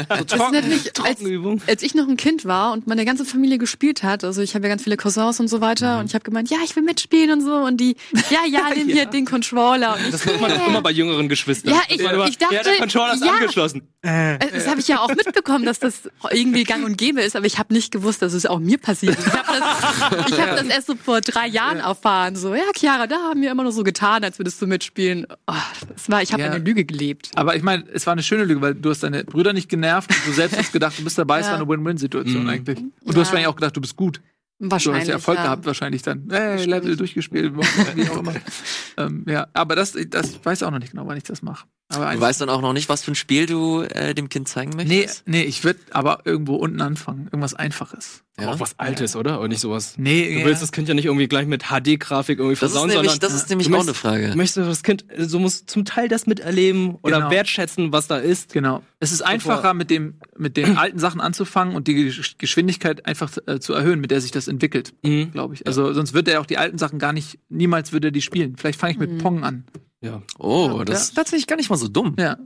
Das ist trocken. natürlich, als, Trockenübung. als ich noch ein Kind war und meine ganze Familie gespielt hat, also ich habe ja ganz viele Cousins und so weiter und ich habe gemeint, ja, ich will mitspielen und so und die, ja, ja, [laughs] nimm hier den Controller und ich, Das macht man äh, immer bei jüngeren Geschwistern. Ja, ich- Das immer, ich dachte, ja, der Controller ist ja. angeschlossen. Äh, Das habe ich ja auch mitbekommen, dass das irgendwie gang und gäbe ist, aber ich habe nicht gewusst, dass es auch mir passiert ist. Ich habe das, ich hab das erst so vor drei Jahren erfahren. So, ja, Chiara, da haben wir immer nur so getan, als würdest du mitspielen. Oh, das war, ich habe Ja. eine Lüge gelebt. Aber ich meine, es war eine schöne Lüge, weil du hast deine Brüder nicht genervt und du selbst hast gedacht, du bist dabei, es war eine Win-Win-Situation Mhm. eigentlich. Und Ja. du hast wahrscheinlich auch gedacht, du bist gut. Du Wahrscheinlich. hast ja Erfolg ja. gehabt wahrscheinlich dann. Hey, Level durchgespielt, wie auch immer. [laughs] ähm, ja, aber das, das ich weiß auch noch nicht genau, wann ich das mache. Aber Du weißt dann auch noch nicht, was für ein Spiel du äh, dem Kind zeigen nee, möchtest? nee, ich würde aber irgendwo unten anfangen, irgendwas Einfaches. Ja? Auch was Altes, oder? Und nicht sowas. Nee, Du ja. willst das Kind ja nicht irgendwie gleich mit HD-Grafik irgendwie Das ist versauen, nämlich, sondern das ist nämlich auch möchtest- eine Frage. du möchtest das Kind, so muss zum Teil das miterleben oder Genau. wertschätzen, was da ist. Genau. Es ist einfacher, mit dem, mit den alten Sachen anzufangen und die Gesch- Geschwindigkeit einfach äh, zu erhöhen, mit der sich das entwickelt, Mhm. glaube ich. Also sonst würde er auch die alten Sachen gar nicht, niemals würde er die spielen. Vielleicht fange ich mit Pong an. Ja. Oh, Ja. das ist tatsächlich gar nicht mal so dumm. Ja.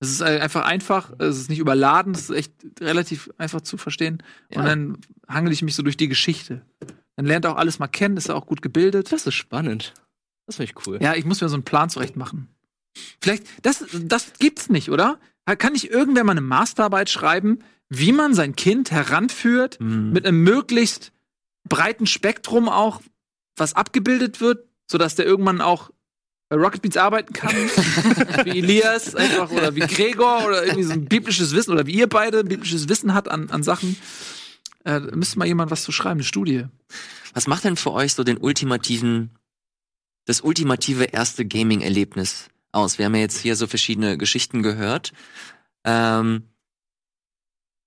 Es ist einfach einfach, es ist nicht überladen, es ist echt relativ einfach zu verstehen. Ja. Und dann hangel ich mich so durch die Geschichte. Dann lernt er auch alles mal kennen, ist er auch gut gebildet. Das ist spannend. Das finde ich cool. Ja, ich muss mir so einen Plan zurecht machen. Vielleicht, das, das gibt's nicht, oder? Kann nicht irgendwer mal eine Masterarbeit schreiben, wie man sein Kind heranführt, Mhm. mit einem möglichst breiten Spektrum auch, was abgebildet wird, sodass der irgendwann auch bei Rocket Beats arbeiten kann, [laughs] wie Elias einfach oder wie Gregor oder irgendwie so ein biblisches Wissen oder wie ihr beide biblisches Wissen hat an, an Sachen. Äh, da müsste mal jemand was zu schreiben, eine Studie. Was macht denn für euch so den ultimativen, das ultimative erste Gaming-Erlebnis aus? Wir haben ja jetzt hier so verschiedene Geschichten gehört. Ähm,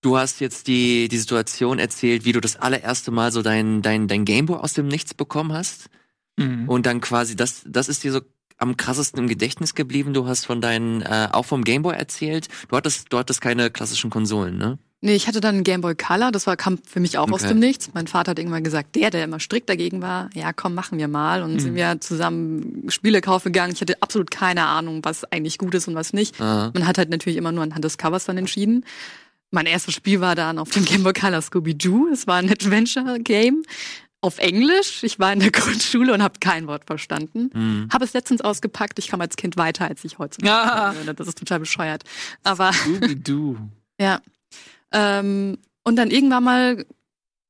du hast jetzt die, die Situation erzählt, wie du das allererste Mal so dein, dein, dein Gameboy aus dem Nichts bekommen hast. Mhm. Und dann quasi, das, das ist dir so am krassesten im Gedächtnis geblieben. Du hast von deinen, äh, auch vom Gameboy erzählt. Du hattest, du hattest keine klassischen Konsolen, ne? Nee, ich hatte dann einen Game Boy Color, das war, kam für mich auch aus Okay. dem Nichts. Mein Vater hat irgendwann gesagt, der, der immer strikt dagegen war, ja komm, machen wir mal. Und Mhm. sind wir zusammen Spiele kaufen gegangen. Ich hatte absolut keine Ahnung, was eigentlich gut ist und was nicht. Aha. Man hat halt natürlich immer nur anhand des Covers dann entschieden. Mein erstes Spiel war dann auf dem Game Boy Color Scooby-Doo. Es war ein Adventure-Game auf Englisch. Ich war in der [laughs] Grundschule und habe kein Wort verstanden. Hm. Habe es letztens ausgepackt. Ich kam als Kind weiter, als ich heutzutage Ah. würde. Das ist total bescheuert. Aber Scooby-Doo. [laughs] ja. Ähm, und dann irgendwann mal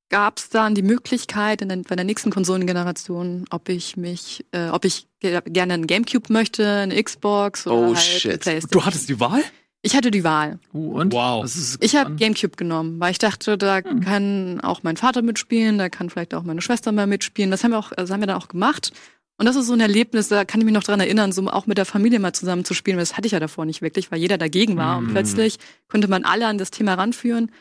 gab es dann die Möglichkeit in den, bei der nächsten Konsolengeneration, ob ich mich, äh, ob ich ge gerne einen Gamecube möchte, eine Xbox oder Oh, halt shit. eine Playstation. Du hattest die Wahl? Ich hatte die Wahl. Uh, und? Wow. Das ist Ich habe. Gamecube genommen, weil ich dachte, da Hm. kann auch mein Vater mitspielen, da kann vielleicht auch meine Schwester mal mitspielen. Das haben wir auch, das haben wir dann auch gemacht. Und das ist so ein Erlebnis, da kann ich mich noch dran erinnern, so auch mit der Familie mal zusammen zu spielen. weil Das hatte ich ja davor nicht wirklich, weil jeder dagegen war. Und Mhm. plötzlich konnte man alle an das Thema ranführen.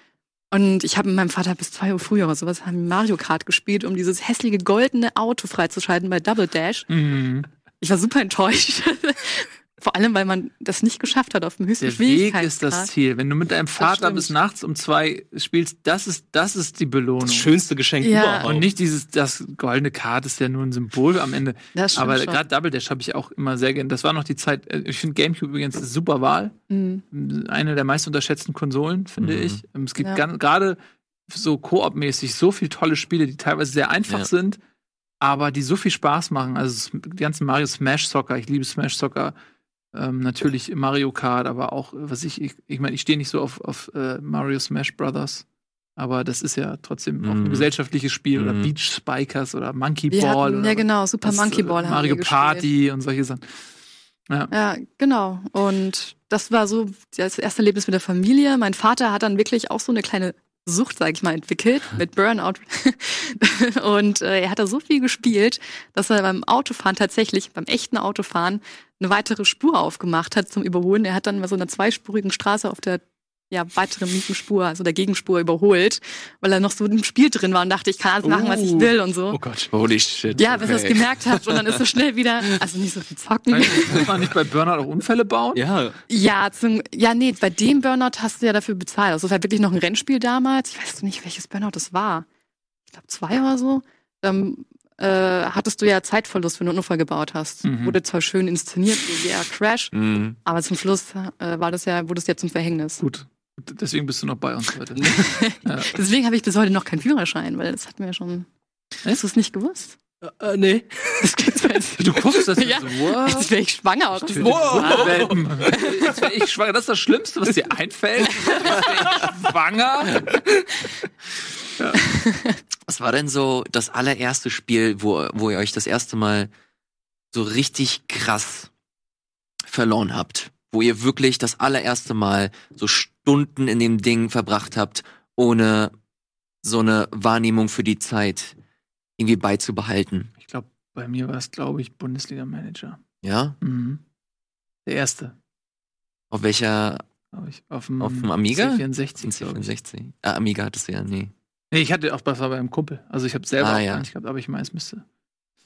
Und ich habe mit meinem Vater bis zwei Uhr früher oder sowas haben Mario Kart gespielt, um dieses hässliche goldene Auto freizuschalten bei Double Dash. Mhm. Ich war super enttäuscht. [laughs] Vor allem, weil man das nicht geschafft hat auf dem höchsten Der Weg ist das Ziel. Wenn du mit deinem Vater bis nachts um zwei spielst, das ist, das ist die Belohnung. Das schönste Geschenk Ja. überhaupt. Und nicht dieses, das goldene Kart ist ja nur ein Symbol am Ende. Das stimmt Aber gerade Double Dash habe ich auch immer sehr gerne. Das war noch die Zeit, äh, ich finde GameCube übrigens eine super Wahl. Mhm. Eine der meist unterschätzten Konsolen, finde Mhm. ich. Ähm, Es gibt Ja. gerade so Koop-mäßig so viele tolle Spiele, die teilweise sehr einfach Ja. sind, aber die so viel Spaß machen. Also die ganzen Mario Smash Soccer, ich liebe Smash Soccer. Ähm, natürlich Mario Kart, aber auch, äh, was ich, ich, ich meine, ich stehe nicht so auf, auf äh, Mario Smash Brothers. Aber das ist ja trotzdem auch ein Mhm. gesellschaftliches Spiel. Oder Mhm. Beach Spikers oder Monkey Wir Ball. hatten, oder ja genau, Super das, Monkey äh, Ball haben Mario wir gespielt. Party und solche Sachen. Ja. Ja, genau. Und das war so das erste Erlebnis mit der Familie. Mein Vater hat dann wirklich auch so eine kleine Sucht, sag ich mal, entwickelt mit Burnout. [laughs] und äh, er hat da so viel gespielt, dass er beim Autofahren tatsächlich, beim echten Autofahren, eine weitere Spur aufgemacht hat zum Überholen. Er hat dann bei so einer zweispurigen Straße auf der ja, weiteren linken Spur, also der Gegenspur überholt, weil er noch so im Spiel drin war und dachte, ich kann alles machen, was ich Oh. will und so. Oh Gott. Holy shit. Ja, bis er es okay. gemerkt hat und dann ist er schnell wieder, also nicht so viel zocken. Muss man nicht bei Burnout auch Unfälle bauen? Ja, Ja, zum, ja, nee, bei dem Burnout hast du ja dafür bezahlt. Also es war wirklich noch ein Rennspiel damals. Ich weiß nicht, welches Burnout das war. Ich glaube zwei oder so. Dann äh, hattest du ja Zeitverlust, wenn du einen Unfall gebaut hast. Mhm. Wurde zwar schön inszeniert, so wie er Crash, Mhm. aber zum Schluss äh, war das ja, wurde es ja zum Verhängnis. Gut. Deswegen bist du noch bei uns heute. [laughs] ja. Deswegen habe ich bis heute noch keinen Führerschein, weil das hat mir ja schon. Hast du es nicht gewusst? äh, nee. Das gibt's jetzt. [laughs] Du guckst das Ja. so, what? Jetzt wäre ich schwanger. So. Wow. Jetzt wäre ich schwanger. Das ist das Schlimmste, was dir einfällt. Jetzt wär ich schwanger. Was war denn so das allererste Spiel, wo, wo ihr euch das erste Mal so richtig krass verloren habt? Wo ihr wirklich das allererste Mal so Stunden in dem Ding verbracht habt, ohne so eine Wahrnehmung für die Zeit irgendwie beizubehalten? Ich glaube, bei mir war es, glaube ich, Bundesliga-Manager. Ja? Mhm. Der erste, Auf welcher ich. Auf dem, Auf dem Amiga? C64, glaube ich. C64? Ah, Amiga hattest du ja, nee. Nee, ich hatte auch bei einem Kumpel. Also ich habe selber Ah, auch ja. gar nicht gehabt, aber ich meine, es müsste.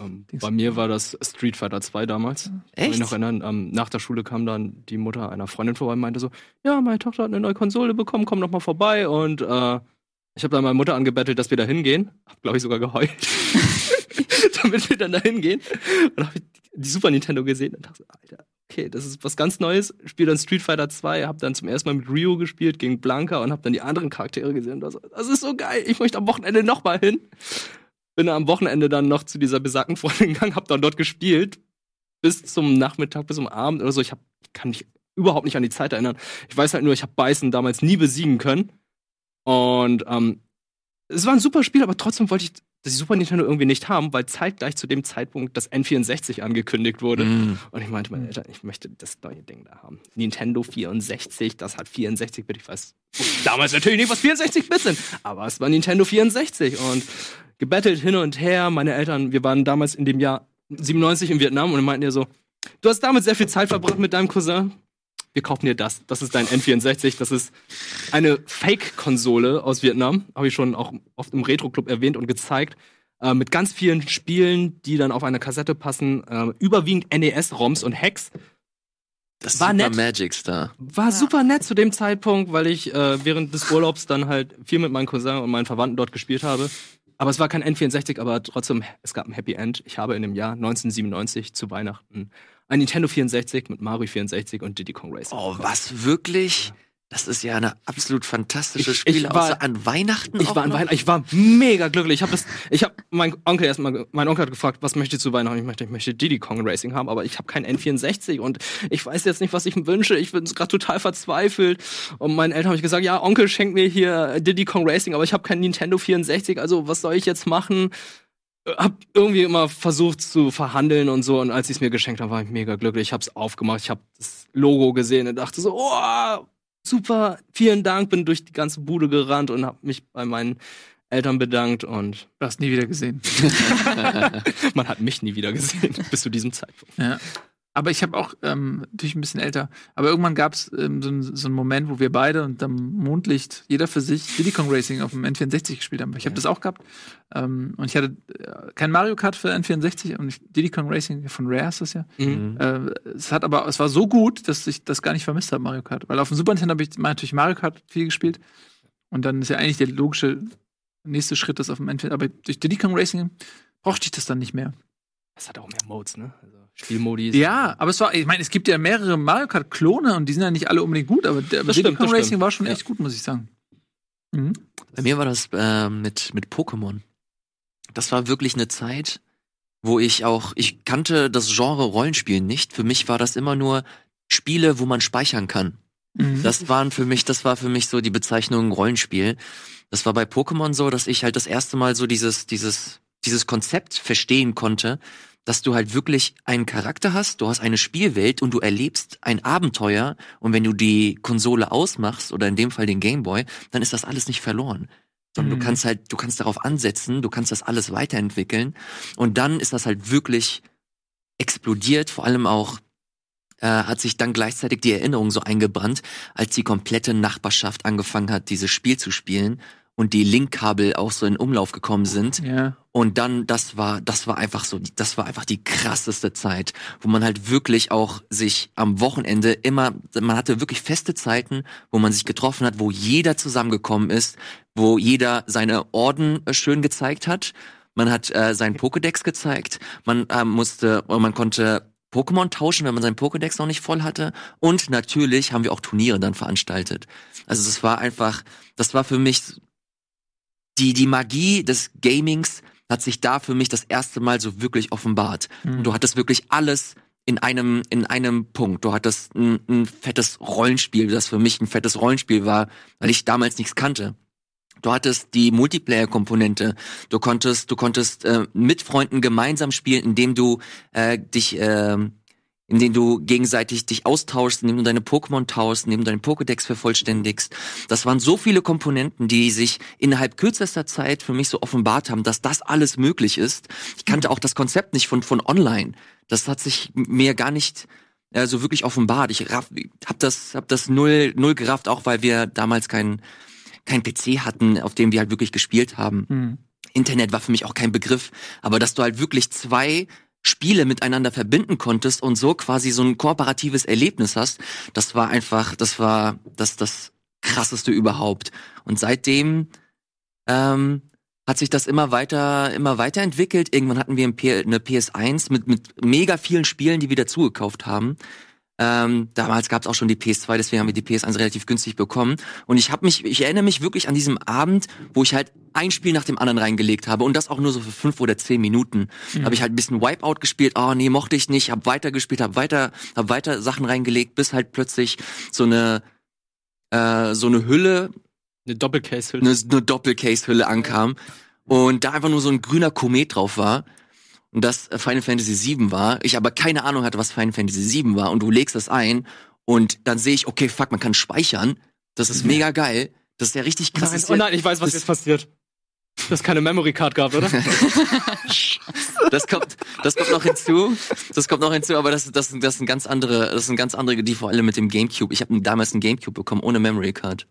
Ähm, bei mir war das Street Fighter 2 damals. Kann mich Echt? noch erinnern, ähm, nach der Schule kam dann die Mutter einer Freundin vorbei und meinte so, ja, meine Tochter hat eine neue Konsole bekommen, komm doch mal vorbei. Und äh, ich habe dann meine Mutter angebettelt, dass wir da hingehen. Hab, glaube ich, sogar geheult. [laughs] Damit wir dann da hingehen. Und dann habe ich die Super Nintendo gesehen und dachte, Alter, okay, das ist was ganz Neues. Spiel dann Street Fighter 2, hab dann zum ersten Mal mit Ryu gespielt gegen Blanca und hab dann die anderen Charaktere gesehen. Und das, das ist so geil, ich möchte am Wochenende nochmal hin. Bin am Wochenende dann noch zu dieser besagten Freundin gegangen, hab dann dort gespielt. Bis zum Nachmittag, bis zum Abend oder so. Ich, hab, kann mich überhaupt nicht an die Zeit erinnern. Ich weiß halt nur, ich habe Bison damals nie besiegen können. Und ähm, es war ein super Spiel, aber trotzdem wollte ich das Super Nintendo irgendwie nicht haben, weil zeitgleich zu dem Zeitpunkt das N64 angekündigt wurde. Mhm. Und ich meinte meinen Eltern, ich möchte das neue Ding da haben. Nintendo 64, das hat 64 Bit. Ich weiß damals natürlich nicht, was 64 Bit sind, aber es war Nintendo 64 und gebettelt hin und her. Meine Eltern, wir waren damals in dem Jahr 97 in Vietnam und meinten ihr so, du hast damit sehr viel Zeit verbracht mit deinem Cousin. Wir kaufen dir das. Das ist dein N64. Das ist eine Fake-Konsole aus Vietnam. Habe ich schon auch oft im Retro-Club erwähnt und gezeigt. Äh, mit ganz vielen Spielen, die dann auf eine Kassette passen. Äh, überwiegend NES-ROMs und Hacks. Das War Super nett. Magic Star. War super nett zu dem Zeitpunkt, weil ich äh, während des Urlaubs dann halt viel mit meinem Cousin und meinen Verwandten dort gespielt habe. Aber es war kein N64, aber trotzdem, es gab ein Happy End. Ich habe in dem Jahr 1997 zu Weihnachten ein Nintendo 64 mit Mario 64 und Diddy Kong Racing. Oh, was wirklich? Das ist ja eine absolut fantastische Spiel, war- außer an Weihnachten. Ich war, an? Weihnachten, ich war mega glücklich. Ich habe das, ich habe mein Onkel erstmal, mein Onkel hat gefragt, was möchtest du zu Weihnachten? Ich möchte, ich möchte Diddy Kong Racing haben, aber ich habe kein N64 und ich weiß jetzt nicht, was ich mir wünsche. Ich bin gerade total verzweifelt. Und meinen Eltern habe ich gesagt, ja, Onkel schenkt mir hier Diddy Kong Racing, aber ich habe kein Nintendo 64. Also was soll ich jetzt machen? Äh, Hab irgendwie immer versucht zu verhandeln und so. Und als sie es mir geschenkt haben, war ich mega glücklich. Ich habe es aufgemacht, ich habe das Logo gesehen und dachte so, oh, super, vielen Dank, bin durch die ganze Bude gerannt und habe mich bei meinen Eltern bedankt und Du hast nie wieder gesehen. [laughs] man hat mich nie wieder gesehen [laughs] bis zu diesem Zeitpunkt. Ja. Aber ich habe auch, ähm, natürlich ein bisschen älter, aber irgendwann gab es ähm, so, einen- so einen Moment, wo wir beide unter dem Mondlicht, jeder für sich, Diddy Kong Racing auf dem N64 gespielt haben. Ich habe das auch gehabt. Ähm, und ich hatte äh, kein Mario Kart für N64 und ich, Diddy Kong Racing von Rare ist das ja. Mhm. Äh, es hat aber, es war so gut, dass ich das gar nicht vermisst habe, Mario Kart. Weil auf dem Super Nintendo habe ich natürlich Mario Kart viel gespielt. Und dann ist ja eigentlich der logische nächste Schritt, das auf dem N64. Aber durch Diddy Kong Racing brauchte ich das dann nicht mehr. Es hat auch mehr Modes, ne? Also Spielmodis. Ja, aber es war, ich meine, es gibt ja mehrere Mario Kart Klone und die sind ja nicht alle unbedingt gut, aber der Diddy stimmt, Kong das Racing stimmt. war schon Ja. echt gut, muss ich sagen. Mhm. Bei mir war das äh, mit, mit Pokémon. Das war wirklich eine Zeit, wo ich auch, ich kannte das Genre Rollenspiel nicht. Für mich war das immer nur Spiele, wo man speichern kann. Mhm. Das waren für mich, das war für mich so die Bezeichnung Rollenspiel. Das war bei Pokémon so, dass ich halt das erste Mal so dieses, dieses, dieses Konzept verstehen konnte, dass du halt wirklich einen Charakter hast, du hast eine Spielwelt und du erlebst ein Abenteuer und wenn du die Konsole ausmachst oder in dem Fall den Gameboy, dann ist das alles nicht verloren. Sondern Mhm. du kannst halt, du kannst darauf ansetzen, du kannst das alles weiterentwickeln und dann ist das halt wirklich explodiert, vor allem auch äh, hat sich dann gleichzeitig die Erinnerung so eingebrannt, als die komplette Nachbarschaft angefangen hat, dieses Spiel zu spielen und die Linkkabel auch so in Umlauf gekommen sind. Ja. Und dann, das war, das war einfach so, das war einfach die krasseste Zeit, wo man halt wirklich auch sich am Wochenende immer, man hatte wirklich feste Zeiten, wo man sich getroffen hat, wo jeder zusammengekommen ist, wo jeder seine Orden äh, schön gezeigt hat. Man hat äh, seinen Pokédex gezeigt, man äh, musste, man konnte Pokémon tauschen, wenn man seinen Pokédex noch nicht voll hatte. Und natürlich haben wir auch Turniere dann veranstaltet. Also das war einfach, das war für mich die, die Magie des Gamings hat sich da für mich das erste Mal so wirklich offenbart. Mhm. Du hattest wirklich alles in einem, in einem Punkt. Du hattest ein, ein fettes Rollenspiel, das für mich ein fettes Rollenspiel war, weil ich damals nichts kannte. Du hattest die Multiplayer-Komponente. Du konntest, du konntest äh, mit Freunden gemeinsam spielen, indem du äh, dich, äh, indem du gegenseitig dich austauschst, indem du deine Pokémon tauschst, indem du deinen Pokédex vervollständigst. Das waren so viele Komponenten, die sich innerhalb kürzester Zeit für mich so offenbart haben, dass das alles möglich ist. Ich kannte auch das Konzept nicht von von Online. Das hat sich mir gar nicht äh, so wirklich offenbart. Ich raff, hab das, hab das null, null gerafft, auch weil wir damals keinen kein PC hatten, auf dem wir halt wirklich gespielt haben. Mhm. Internet war für mich auch kein Begriff, aber dass du halt wirklich zwei Spiele miteinander verbinden konntest und so quasi so ein kooperatives Erlebnis hast, das war einfach, das war das das krasseste überhaupt. Und seitdem ähm, hat sich das immer weiter, immer weiterentwickelt. Irgendwann hatten wir eine PS1 mit mit mega vielen Spielen, die wir dazugekauft haben. Ähm, damals gab es auch schon die PS2, deswegen haben wir die PS1 relativ günstig bekommen. Und ich habe mich, ich erinnere mich wirklich an diesem Abend, wo ich halt ein Spiel nach dem anderen reingelegt habe und das auch nur so für fünf oder zehn Minuten. Mhm. Habe ich halt ein bisschen Wipeout gespielt. Oh nee, mochte ich nicht. Hab weiter gespielt, hab weiter, hab weiter Sachen reingelegt, bis halt plötzlich so eine äh, so eine Hülle, Eine Doppelcase-Hülle. eine, eine Doppelcase-Hülle ankam und da einfach nur so ein grüner Komet drauf war und das äh, Final Fantasy VII war, ich aber keine Ahnung hatte, was Final Fantasy VII war und du legst das ein und dann sehe ich, okay, fuck, man kann speichern, das ist mega geil, das ist ja richtig krass. Nein, oh nein, ich weiß, was jetzt passiert. Dass es keine Memory Card gab, oder? [laughs] [laughs] Das kommt, das kommt noch hinzu. Das kommt noch hinzu, aber das, das, das sind ganz andere, das sind ganz andere, die vor allem mit dem Gamecube. Ich habe damals einen Gamecube bekommen ohne Memory Card.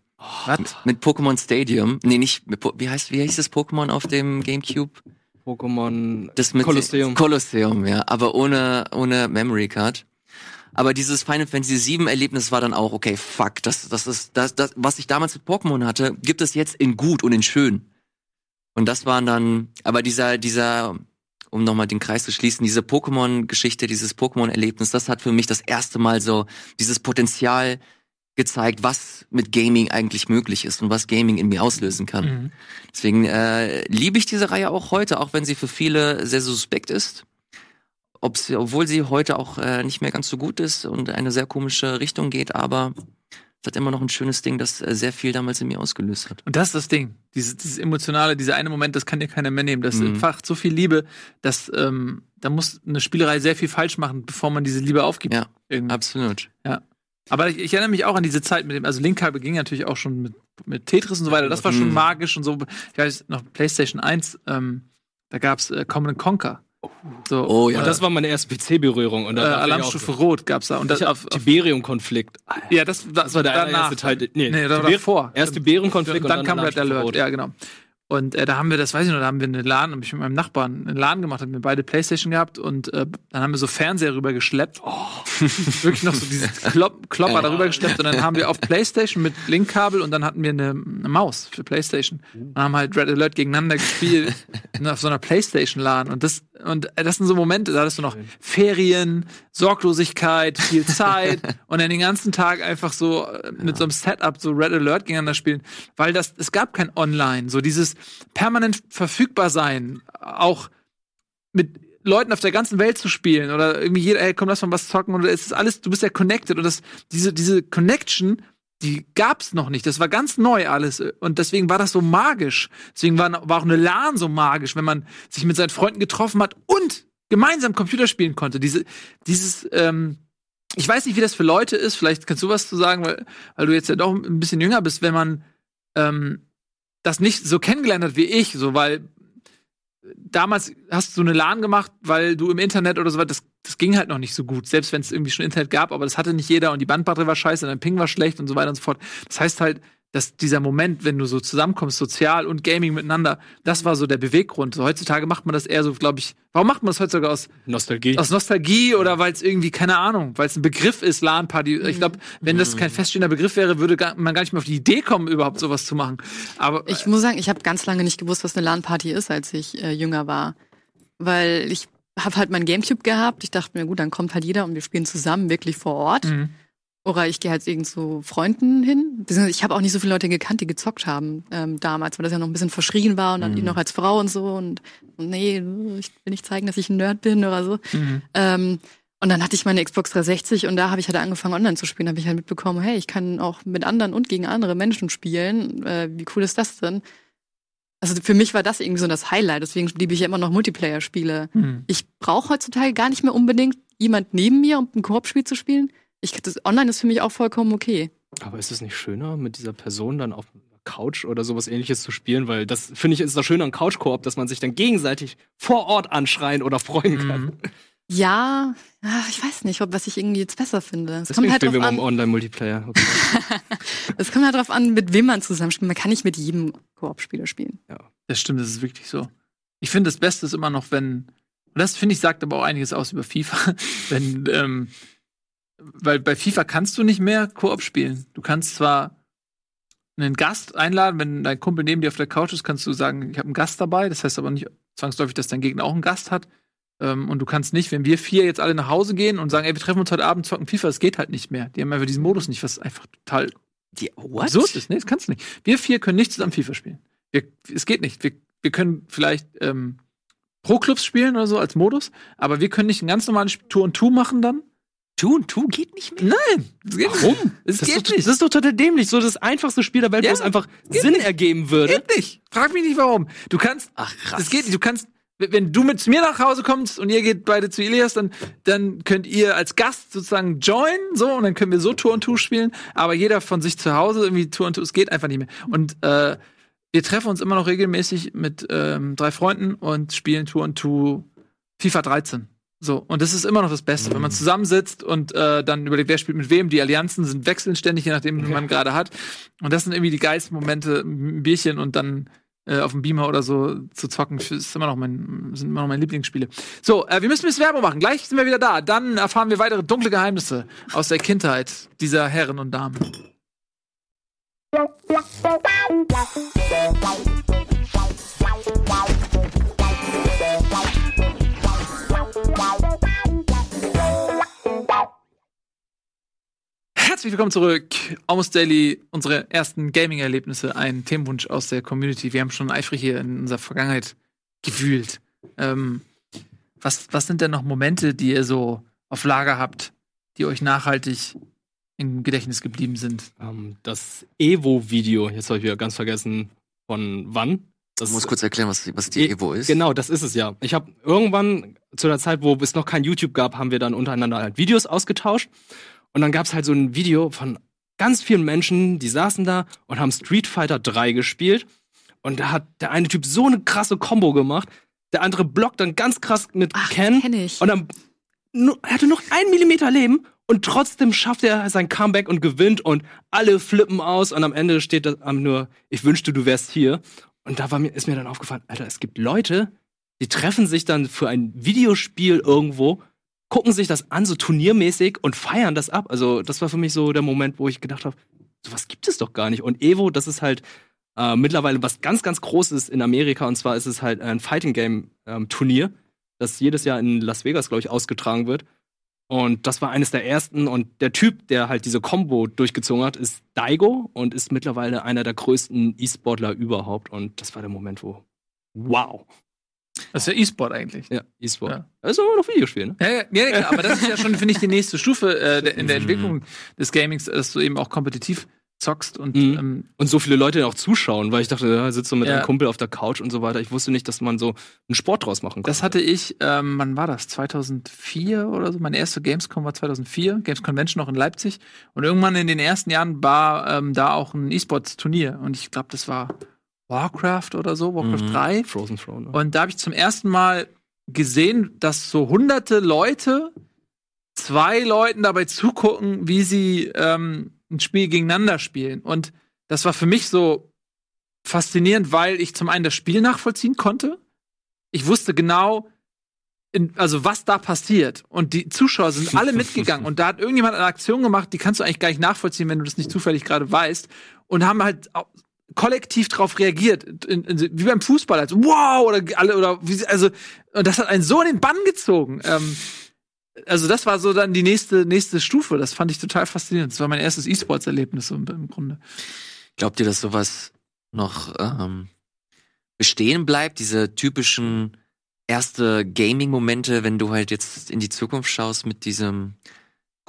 Was? Mit Pokémon Stadium. Nee, nicht, mit, wie heißt, wie heißt das Pokémon auf dem Gamecube? Pokémon Das mit Kolosseum. Kolosseum, ja, aber ohne ohne Memory Card. Aber dieses Final Fantasy VII Erlebnis war dann auch okay, fuck, das das ist das das was ich damals mit Pokémon hatte, gibt es jetzt in gut und in schön. Und das waren dann aber dieser dieser um nochmal den Kreis zu schließen, diese Pokémon-Geschichte, dieses Pokémon-Erlebnis, das hat für mich das erste Mal so dieses Potenzial gezeigt, was mit Gaming eigentlich möglich ist und was Gaming in mir auslösen kann. Mhm. Deswegen äh, liebe ich diese Reihe auch heute, auch wenn sie für viele sehr suspekt ist. Sie, obwohl sie heute auch äh, nicht mehr ganz so gut ist und eine sehr komische Richtung geht, aber es hat immer noch ein schönes Ding, das äh, sehr viel damals in mir ausgelöst hat. Und das ist das Ding. Dieses, dieses emotionale, dieser eine Moment, das kann dir keiner mehr nehmen. Das Mhm. entfacht so viel Liebe, dass ähm, da muss eine Spielerei sehr viel falsch machen, bevor man diese Liebe aufgibt. Ja, Irgendwie. Absolut. Aber ich, ich erinnere mich auch an diese Zeit mit dem, also Linkkabel ging natürlich auch schon mit, mit Tetris und so weiter. Das war schon Mhm. magisch und so. Ich weiß noch, PlayStation 1, ähm, da gab's äh, Command Conquer. So, Oh ja. Und das war meine erste PC-Berührung. Und äh, Alarmstufe Rot gab's da. Und das auf, auf, Tiberium-Konflikt. ja, das, Das war der danach. allererste Teil. Nee, Nee, da war davor. Erst Tiberium-Konflikt Und dann, kam Red Alert, Rot. ja, genau. Und äh, da haben wir, das weiß ich noch, da haben wir eine LAN, hab ich mit meinem Nachbarn einen LAN gemacht, haben wir beide Playstation gehabt und äh, dann haben wir so Fernseher rüber geschleppt. Oh, [laughs] wirklich noch so dieses Klopp, Klopper darüber geschleppt und dann haben wir auf Playstation mit Linkkabel und dann hatten wir eine, eine Maus für Playstation. Und haben halt Red Alert gegeneinander gespielt [laughs] auf so einer Playstation LAN und das und äh, das sind so Momente, da hattest du noch Ferien, Sorglosigkeit, viel Zeit [laughs] und dann den ganzen Tag einfach so äh, mit so einem Setup so Red Alert gegeneinander spielen, weil das es gab kein Online, so dieses permanent verfügbar sein, auch mit Leuten auf der ganzen Welt zu spielen oder irgendwie jeder, ey, komm, lass mal was zocken und es ist alles, du bist ja connected und das, diese, diese Connection, die gab's noch nicht. Das war ganz neu alles und deswegen war das so magisch. Deswegen war, war auch eine LAN so magisch, wenn man sich mit seinen Freunden getroffen hat und gemeinsam Computer spielen konnte. Diese, dieses, ähm, ich weiß nicht, wie das für Leute ist. Vielleicht kannst du was zu sagen, weil, weil du jetzt ja doch ein bisschen jünger bist, wenn man ähm, das nicht so kennengelernt hat wie ich, so weil damals hast du eine LAN gemacht, weil du im Internet oder so was, das, das ging halt noch nicht so gut, selbst wenn es irgendwie schon Internet gab, aber das hatte nicht jeder und die Bandbreite war scheiße, und dein Ping war schlecht und so weiter und so fort. Das heißt halt, dass dieser Moment, wenn du so zusammenkommst, sozial und Gaming miteinander, das war so der Beweggrund. So, heutzutage macht man das eher so, glaube ich, warum macht man das heutzutage aus Nostalgie. aus Nostalgie oder weil es irgendwie, keine Ahnung, weil es ein Begriff ist, LAN-Party. Ich glaube, wenn das kein feststehender Begriff wäre, würde man gar nicht mehr auf die Idee kommen, überhaupt sowas zu machen. Aber Ich muss sagen, ich habe ganz lange nicht gewusst, was eine LAN-Party ist, als ich äh, jünger war. Weil ich habe halt mein Gamecube gehabt. Ich dachte mir, gut, dann kommt halt jeder und wir spielen zusammen, wirklich vor Ort. Mhm. Oder ich gehe halt irgend zu Freunden hin. Ich habe auch nicht so viele Leute gekannt, die gezockt haben ähm, damals, weil das ja noch ein bisschen verschrien war und dann die noch als Frau und so. Und, und nee, ich will nicht zeigen, dass ich ein Nerd bin oder so. Mhm. Ähm, und dann hatte ich meine Xbox 360 und da habe ich halt angefangen online zu spielen. Da habe ich halt mitbekommen, hey, ich kann auch mit anderen und gegen andere Menschen spielen. Äh, wie cool ist das denn? Also für mich war das irgendwie so das Highlight. Deswegen liebe ich ja immer noch Multiplayer-Spiele. Mhm. Ich brauche heutzutage gar nicht mehr unbedingt jemand neben mir, um ein Koop-Spiel zu spielen. Ich, das Online ist für mich auch vollkommen okay. Aber ist es nicht schöner, mit dieser Person dann auf einer Couch oder sowas ähnliches zu spielen? Weil das, finde ich, ist das Schöne an Couch-Koop, dass man sich dann gegenseitig vor Ort anschreien oder freuen kann. Mhm. Ja, ah, ich weiß nicht, ob was ich irgendwie jetzt besser finde. Es Deswegen kommt halt spielen wir drauf mal im an. Online-Multiplayer. Okay. [laughs] Es kommt halt drauf an, mit wem man zusammenspielt. Man kann nicht mit jedem Koop-Spieler spielen. Das stimmt, das ist wirklich so. Ich finde, das Beste ist immer noch, wenn, und das finde ich, sagt aber auch einiges aus über FIFA, [laughs] wenn, ähm, weil bei FIFA kannst du nicht mehr Koop spielen. Du kannst zwar einen Gast einladen, wenn dein Kumpel neben dir auf der Couch ist, kannst du sagen, ich habe einen Gast dabei. Das heißt aber nicht zwangsläufig, dass dein Gegner auch einen Gast hat. Ähm, und du kannst nicht, wenn wir vier jetzt alle nach Hause gehen und sagen, ey, wir treffen uns heute Abend, zocken FIFA, das geht halt nicht mehr. Die haben einfach diesen Modus nicht, was einfach total Die, what? absurd ist. Nee, das kannst du nicht. Wir vier können nicht zusammen FIFA spielen. Wir, es geht nicht. Wir, wir können vielleicht ähm, Pro-Clubs spielen oder so als Modus, aber wir können nicht ein ganz normales Tour und Two machen dann. Und tu geht nicht mehr. Nein, das geht Warum? nicht. Es Das, geht ist doch, nicht. das ist doch total dämlich. So das einfachste Spiel der Welt, Ja, wo es einfach Sinn nicht. ergeben würde. geht nicht. Frag mich nicht warum. Du kannst, Ach, krass. es geht nicht. Du kannst, wenn du mit mir nach Hause kommst und ihr geht beide zu Elias, dann, dann könnt ihr als Gast sozusagen joinen, so, und dann können wir so Tour und Two spielen, aber jeder von sich zu Hause irgendwie Tour und Two, es geht einfach nicht mehr. Und, äh, wir treffen uns immer noch regelmäßig mit ähm, drei Freunden und spielen Tour und Two FIFA 13. So, und das ist immer noch das Beste, wenn man zusammensitzt und äh, dann überlegt, wer spielt mit wem. Die Allianzen sind wechseln ständig, je nachdem, wie man gerade hat. Und das sind irgendwie die geilsten Momente, ein Bierchen und dann äh, auf dem Beamer oder so zu zocken. Das ist immer noch mein, sind immer noch meine Lieblingsspiele. So, äh, wir müssen ein bisschen Werbung machen. Gleich sind wir wieder da. Dann erfahren wir weitere dunkle Geheimnisse aus der Kindheit dieser Herren und Damen. Herzlich willkommen zurück. Almost Daily, unsere ersten Gaming-Erlebnisse, ein Themenwunsch aus der Community. Wir haben schon eifrig hier in unserer Vergangenheit gewühlt. Ähm, was, was sind denn noch Momente, die ihr so auf Lager habt, die euch nachhaltig im Gedächtnis geblieben sind? Ähm, das Evo-Video, jetzt habe ich wieder ganz vergessen, von wann. Das Du musst kurz erklären, was, was die E- Evo ist. Genau, das ist es ja. Ich habe irgendwann zu der Zeit, wo es noch kein YouTube gab, haben wir dann untereinander halt Videos ausgetauscht. Und dann gab es halt so ein Video von ganz vielen Menschen, die saßen da und haben Street Fighter 3 gespielt. Und da hat der eine Typ so eine krasse Combo gemacht. Der andere blockt dann ganz krass mit Ach, Ken. kenn ich. Und dann nur, er hatte noch einen Millimeter Leben und trotzdem schafft er sein Comeback und gewinnt und alle flippen aus und am Ende steht da am nur, ich wünschte, du wärst hier. Und da war mir, ist mir dann aufgefallen, Alter, es gibt Leute, die treffen sich dann für ein Videospiel irgendwo, gucken sich das an, so turniermäßig und feiern das ab. Also, das war für mich so der Moment, wo ich gedacht habe, sowas gibt es doch gar nicht. Und Evo, das ist halt äh, mittlerweile was ganz, ganz Großes in Amerika. Und zwar ist es halt ein Fighting Game ähm, Turnier, das jedes Jahr in Las Vegas, glaube ich, ausgetragen wird. Und das war eines der ersten. Und der Typ, der halt diese Combo durchgezogen hat, ist Daigo und ist mittlerweile einer der größten E-Sportler überhaupt. Und das war der Moment, wo, wow. Das ist ja E-Sport eigentlich. Ja, E-Sport. Ja. Das ist aber noch Videospiel, ne? Ja, ja, ja, klar, aber das ist ja schon, finde ich, die nächste Stufe äh, der, in der Entwicklung des Gamings, dass du eben auch kompetitiv zockst und Mhm. ähm, Und so viele Leute auch zuschauen, weil ich dachte, ja, sitzt so mit Ja. einem Kumpel auf der Couch und so weiter. Ich wusste nicht, dass man so einen Sport draus machen kann. das hatte ich, ähm, wann war das? 2004 oder so? Meine erste Gamescom war 2004, Games Convention noch in Leipzig. Und irgendwann in den ersten Jahren war ähm, da auch ein E-Sports-Turnier. Und ich glaube, das war Warcraft oder so, Warcraft Mhm. 3. Frozen Throne. Ne? Und da habe ich zum ersten Mal gesehen, dass so hunderte Leute zwei Leuten dabei zugucken, wie sie ähm, ein Spiel gegeneinander spielen. Und das war für mich so faszinierend, weil ich zum einen das Spiel nachvollziehen konnte. Ich wusste genau, in, also was da passiert. Und die Zuschauer sind alle [laughs] mitgegangen. Und da hat irgendjemand eine Aktion gemacht, die kannst du eigentlich gar nicht nachvollziehen, wenn du das nicht zufällig gerade weißt. Und haben halt kollektiv darauf reagiert, in, in, wie beim Fußball, als wow oder alle oder wie also und das hat einen so in den Bann gezogen. Ähm, also das war so dann die nächste nächste Stufe. Das fand ich total faszinierend. Das war mein erstes E-Sports-Erlebnis im, im Grunde. Glaubt ihr, dass sowas noch ähm, bestehen bleibt? Diese typischen erste Gaming-Momente, wenn du halt jetzt in die Zukunft schaust mit diesem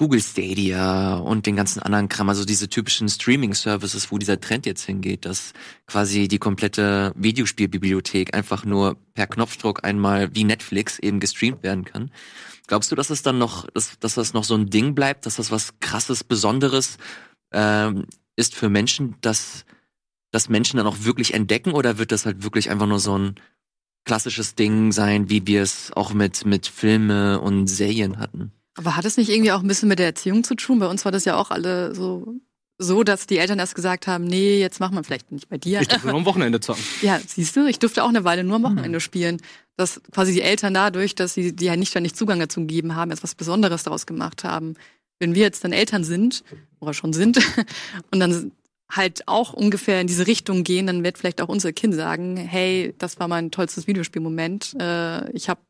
Google Stadia und den ganzen anderen Kram, also diese typischen Streaming-Services, wo dieser Trend jetzt hingeht, dass quasi die komplette Videospielbibliothek einfach nur per Knopfdruck einmal wie Netflix eben gestreamt werden kann. Glaubst du, dass es dann noch, dass, dass das noch so ein Ding bleibt, dass das was krasses, Besonderes ähm, ist für Menschen, dass, dass Menschen dann auch wirklich entdecken oder wird das halt wirklich einfach nur so ein klassisches Ding sein, wie wir es auch mit, mit Filme und Serien hatten? Aber hat es nicht irgendwie auch ein bisschen mit der Erziehung zu tun? Bei uns war das ja auch alle so, so dass die Eltern erst gesagt haben, nee, jetzt machen wir vielleicht nicht bei dir. Ich durfte nur am Wochenende zocken. [laughs] Ja, siehst du, ich durfte auch eine Weile nur am Wochenende spielen. Dass quasi die Eltern dadurch, dass sie die ja nicht ständig Zugang dazu gegeben haben, jetzt was Besonderes daraus gemacht haben. Wenn wir jetzt dann Eltern sind, oder schon sind, [laughs] und dann halt auch ungefähr in diese Richtung gehen, dann wird vielleicht auch unser Kind sagen, hey, das war mein tollstes Videospielmoment, äh, ich habe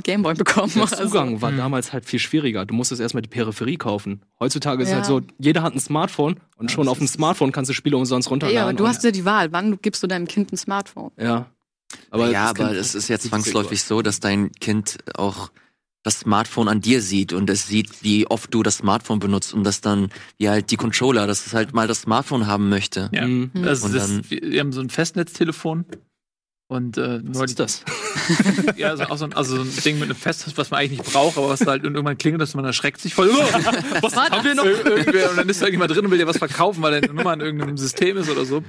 einen Gameboy bekommen. Der oder so. Zugang war Mhm. damals halt viel schwieriger. Du musstest erstmal die Peripherie kaufen. Heutzutage ist Ja. halt so, jeder hat ein Smartphone und schon das auf dem ist- Smartphone kannst du Spiele umsonst runterladen. Ja, aber du hast ja die Wahl, wann gibst du deinem Kind ein Smartphone? Ja. Aber ja, aber es ist ja das zwangsläufig so, dass dein Kind auch das Smartphone an dir sieht und es sieht, wie oft du das Smartphone benutzt und das dann, wie halt die Controller, dass es halt mal das Smartphone haben möchte. Ja. Mhm. Also Und das, wir haben so ein Festnetztelefon. Und äh, Was ist das? [laughs] ja, also auch so ein, also so ein Ding mit einem Festnetz, was man eigentlich nicht braucht, aber was halt irgendwann klingelt, dass man erschreckt sich voll. Oh, was haben wir noch? Irgendwer, und dann ist da irgendjemand drin und will dir was verkaufen, weil deine Nummer in irgendeinem System ist oder so.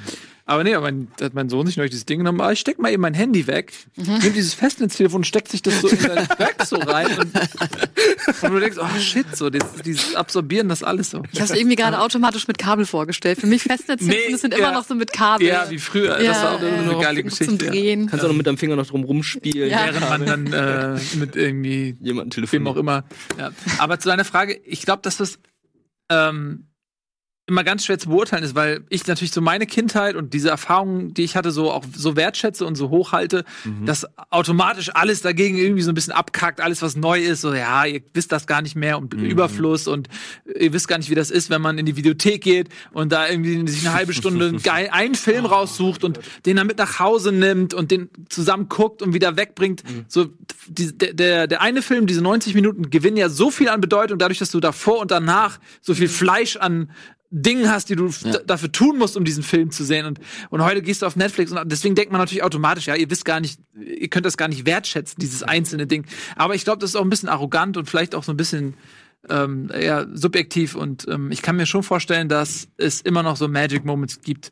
Aber nee, mein, hat mein Sohn sich neulich dieses Ding genommen, ah, ich steck mal eben mein Handy weg, nimmt dieses Festnetztelefon und steckt sich das so in sein [laughs] Back so rein und, und du denkst, oh shit, so, dieses, dieses Absorbieren, das alles so. Ich habe es irgendwie gerade automatisch mit Kabel vorgestellt. Für mich Festnetze Nee, sind ja. immer noch so mit Kabel. Ja, wie früher. das war auch ja, eine ja. geile Zum Geschichte. ja. Drehen. Kannst auch noch mit deinem Finger noch drum rumspielen. Ja. Während man dann äh, [laughs] mit irgendwie Jemanden wem telefonieren. auch immer. Ja. Aber zu deiner Frage, ich glaube, dass das ähm, immer ganz schwer zu beurteilen ist, weil ich natürlich so meine Kindheit und diese Erfahrungen, die ich hatte, so auch so wertschätze und so hochhalte, dass automatisch alles dagegen irgendwie so ein bisschen abkackt, alles was neu ist, so ja, ihr wisst das gar nicht mehr und Überfluss und ihr wisst gar nicht, wie das ist, wenn man in die Videothek geht und da irgendwie sich eine halbe Stunde [laughs] einen Film raussucht und den dann mit nach Hause nimmt und den zusammen guckt und wieder wegbringt. So die, der, der, der eine Film, diese 90 Minuten, gewinnen ja so viel an Bedeutung, dadurch, dass du davor und danach so viel Fleisch an Dingen hast, die du Ja. dafür tun musst, um diesen Film zu sehen. Und, und heute gehst du auf Netflix und deswegen denkt man natürlich automatisch, ja, ihr wisst gar nicht, ihr könnt das gar nicht wertschätzen, dieses einzelne Ding. Aber ich glaube, das ist auch ein bisschen arrogant und vielleicht auch so ein bisschen ähm, eher subjektiv. Und ähm, ich kann mir schon vorstellen, dass es immer noch so Magic Moments gibt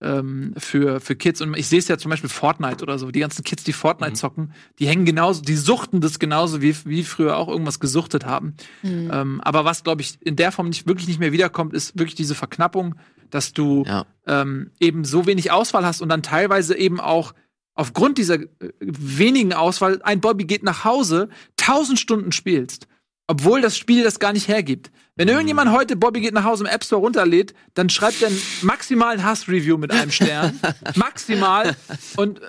ähm, für, für Kids. Und ich sehe es ja zum Beispiel Fortnite oder so. Die ganzen Kids, die Fortnite zocken, die hängen genauso, die suchten das genauso, wie, wie früher auch irgendwas gesuchtet haben. Ähm, aber was, glaube ich, in der Form nicht wirklich nicht mehr wiederkommt, ist wirklich diese Verknappung, dass du Ja. ähm, eben so wenig Auswahl hast und dann teilweise eben auch aufgrund dieser äh, wenigen Auswahl ein Bobby geht nach Hause, tausend Stunden spielst, obwohl das Spiel das gar nicht hergibt. Wenn irgendjemand heute Bobby geht nach Hause im App Store runterlädt, dann schreibt er einen maximalen Hassreview mit einem Stern, [laughs] maximal. Und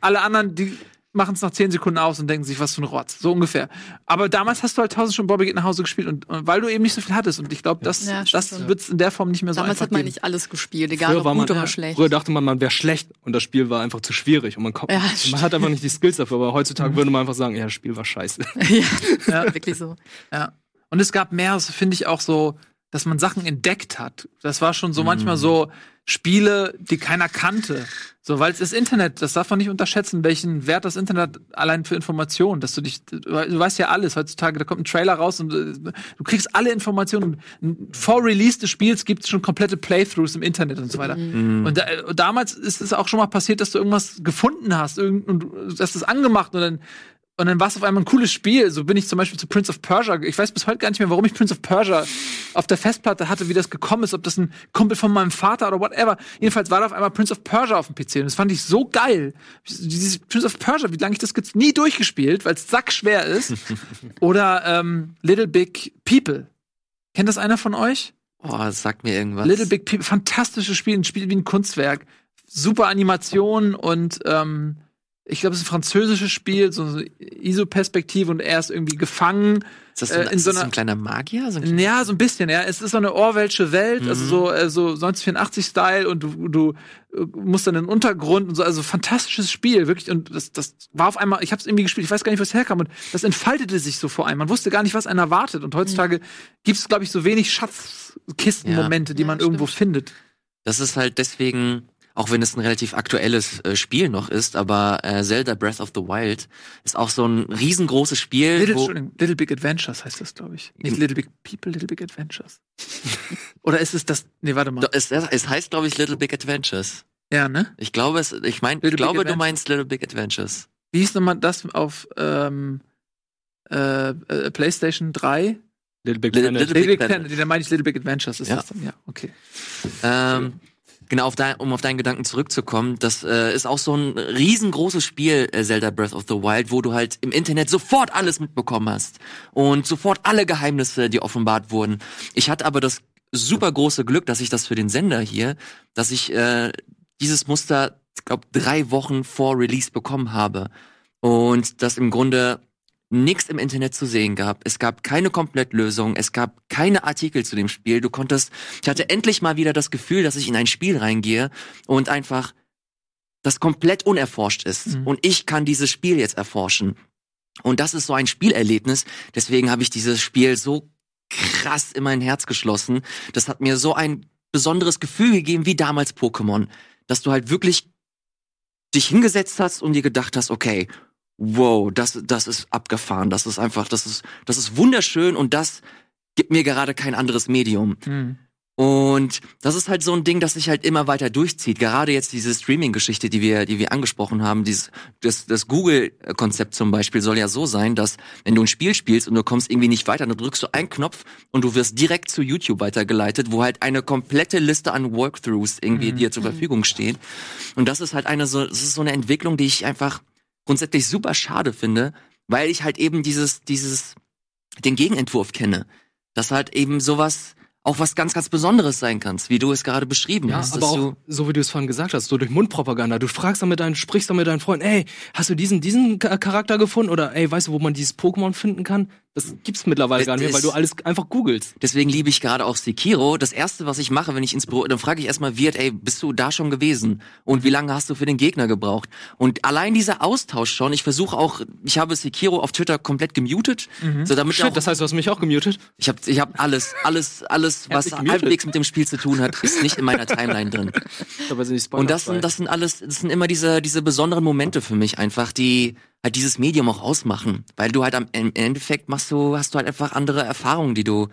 alle anderen die machen es nach zehn Sekunden aus und denken sich, was für ein Rotz. So ungefähr. Aber damals hast du halt tausend schon Bobby geht nach Hause gespielt und, und weil du eben nicht so viel hattest. Und ich glaube, das, Ja, das wird es in der Form nicht mehr so Damals einfach hat man geben. nicht alles gespielt, egal Früher ob war man- gut oder ja, schlecht. Früher dachte man, man wäre schlecht und das Spiel war einfach zu schwierig und man, kommt, Ja, man hat einfach nicht die Skills dafür. Aber heutzutage würde man einfach sagen, ja, das Spiel war scheiße. [laughs] ja, wirklich so. Ja. Und es gab mehr, so finde ich auch so, dass man Sachen entdeckt hat. Das war schon so manchmal so Spiele, die keiner kannte. So, weil es das Internet, das darf man nicht unterschätzen, welchen Wert das Internet allein für Informationen, dass du dich, du weißt ja alles heutzutage, da kommt ein Trailer raus und äh, du kriegst alle Informationen. Vor Release des Spiels gibt es schon komplette Playthroughs im Internet und so weiter. Mhm. Und, da, und damals ist es auch schon mal passiert, dass du irgendwas gefunden hast, irgend, und du hast es angemacht und dann und dann war es auf einmal ein cooles Spiel. So bin ich zum Beispiel zu Prince of Persia. Ich weiß bis heute gar nicht mehr, warum ich Prince of Persia auf der Festplatte hatte, wie das gekommen ist, ob das ein Kumpel von meinem Vater oder whatever. Jedenfalls war da auf einmal Prince of Persia auf dem PC und das fand ich so geil. Dieses Prince of Persia, wie lange ich das jetzt nie durchgespielt, weil es sackschwer ist. [laughs] oder ähm, Little Big People. Kennt das einer von euch? Oh, sagt mir irgendwas. Little Big People, fantastisches Spiel, ein Spiel wie ein Kunstwerk. Super Animation und ähm, ich glaube, es ist ein französisches Spiel, so eine ISO-Perspektive und er ist irgendwie gefangen. ist das so ein, äh, in ist so das so einer- ein kleiner Magier? So ein Ja, so ein bisschen, ja. Es ist so eine Orwellsche Welt, Mhm. also so, äh, so 1984-Style und du, du äh, musst dann in den Untergrund und so, also fantastisches Spiel, wirklich. Und das, das war auf einmal, ich habe es irgendwie gespielt, ich weiß gar nicht, wo es herkam und das entfaltete sich so vor einem. Man wusste gar nicht, was einen erwartet. Und heutzutage gibt es, glaube ich, so wenig Schatzkistenmomente, die Ja, man irgendwo stimmt. findet. Das ist halt deswegen, auch wenn es ein relativ aktuelles äh, Spiel noch ist, aber äh, Zelda Breath of the Wild ist auch so ein riesengroßes Spiel, Little, Little Big Adventures heißt das, glaube ich. Nicht Little Big People, Little Big Adventures. [laughs] Oder ist es das? Nee, warte mal. Es, es heißt, glaube ich, Little Big Adventures. Ja, ne? Ich glaube, es, ich mein, Little ich Big glaube, du Adventures. meinst Little Big Adventures. Wie hieß nochmal das auf ähm, äh, äh, PlayStation 3? Little Big Little- Planet. Little- Little Big Planet. Planet, da meine ich Little Big Adventures. Ist Ja. das dann? Ja, okay. Ähm, genau, auf dein, um auf deinen Gedanken zurückzukommen, das äh, ist auch so ein riesengroßes Spiel, äh, Zelda Breath of the Wild, wo du halt im Internet sofort alles mitbekommen hast und sofort alle Geheimnisse, die offenbart wurden. Ich hatte aber das super große Glück, dass ich das für den Sender hier, dass ich äh, dieses Muster, glaube, drei Wochen vor Release bekommen habe und das im Grunde nichts im Internet zu sehen gab. Es gab keine Komplettlösung, es gab keine Artikel zu dem Spiel. Du konntest, ich hatte endlich mal wieder das Gefühl, dass ich in ein Spiel reingehe und einfach das komplett unerforscht ist. Mhm. Und ich kann dieses Spiel jetzt erforschen. Und das ist so ein Spielerlebnis. Deswegen habe ich dieses Spiel so krass in mein Herz geschlossen. Das hat mir so ein besonderes Gefühl gegeben, wie damals Pokémon. Dass du halt wirklich dich hingesetzt hast und dir gedacht hast, okay, wow, das, das ist abgefahren, das ist einfach, das ist, das ist wunderschön und das gibt mir gerade kein anderes Medium. Hm. Und das ist halt so ein Ding, das sich halt immer weiter durchzieht. Gerade jetzt diese Streaming-Geschichte, die wir, die wir angesprochen haben, dieses, das, das Google-Konzept zum Beispiel soll ja so sein, dass wenn du ein Spiel spielst und du kommst irgendwie nicht weiter, dann drückst du einen Knopf und du wirst direkt zu YouTube weitergeleitet, wo halt eine komplette Liste an Walkthroughs irgendwie Mhm. dir zur Verfügung steht. Und das ist halt eine so, das ist so eine Entwicklung, die ich einfach grundsätzlich super schade finde, weil ich halt eben dieses, dieses, den Gegenentwurf kenne. Dass halt eben sowas auch was ganz, ganz Besonderes sein kannst, wie du es gerade beschrieben Ja, hast. aber auch, so wie du es vorhin gesagt hast, so durch Mundpropaganda. Du fragst dann mit deinen, sprichst dann mit deinen Freunden, ey, hast du diesen, diesen Cha- Charakter gefunden? Oder ey, weißt du, wo man dieses Pokémon finden kann? Das gibt's mittlerweile Das gar nicht mehr, weil du alles einfach googelst. deswegen liebe ich gerade auch Sekiro. Das erste, was ich mache, wenn ich ins Büro, dann frage ich erstmal Wirt, ey, bist du da schon gewesen? Und wie lange hast du für den Gegner gebraucht? Und allein dieser Austausch schon, ich versuche auch, ich habe Sekiro auf Twitter komplett gemutet, so damit Shit, auch, das heißt, du hast mich auch gemutet? ich habe ich hab alles, alles, alles, was halbwegs mit dem Spiel zu tun hat, ist nicht in meiner Timeline drin. [laughs] Und das sind, das sind alles, das sind immer diese, diese besonderen Momente für mich einfach, die halt dieses Medium auch ausmachen. Weil du halt am im Endeffekt machst du, hast du halt einfach andere Erfahrungen, die du,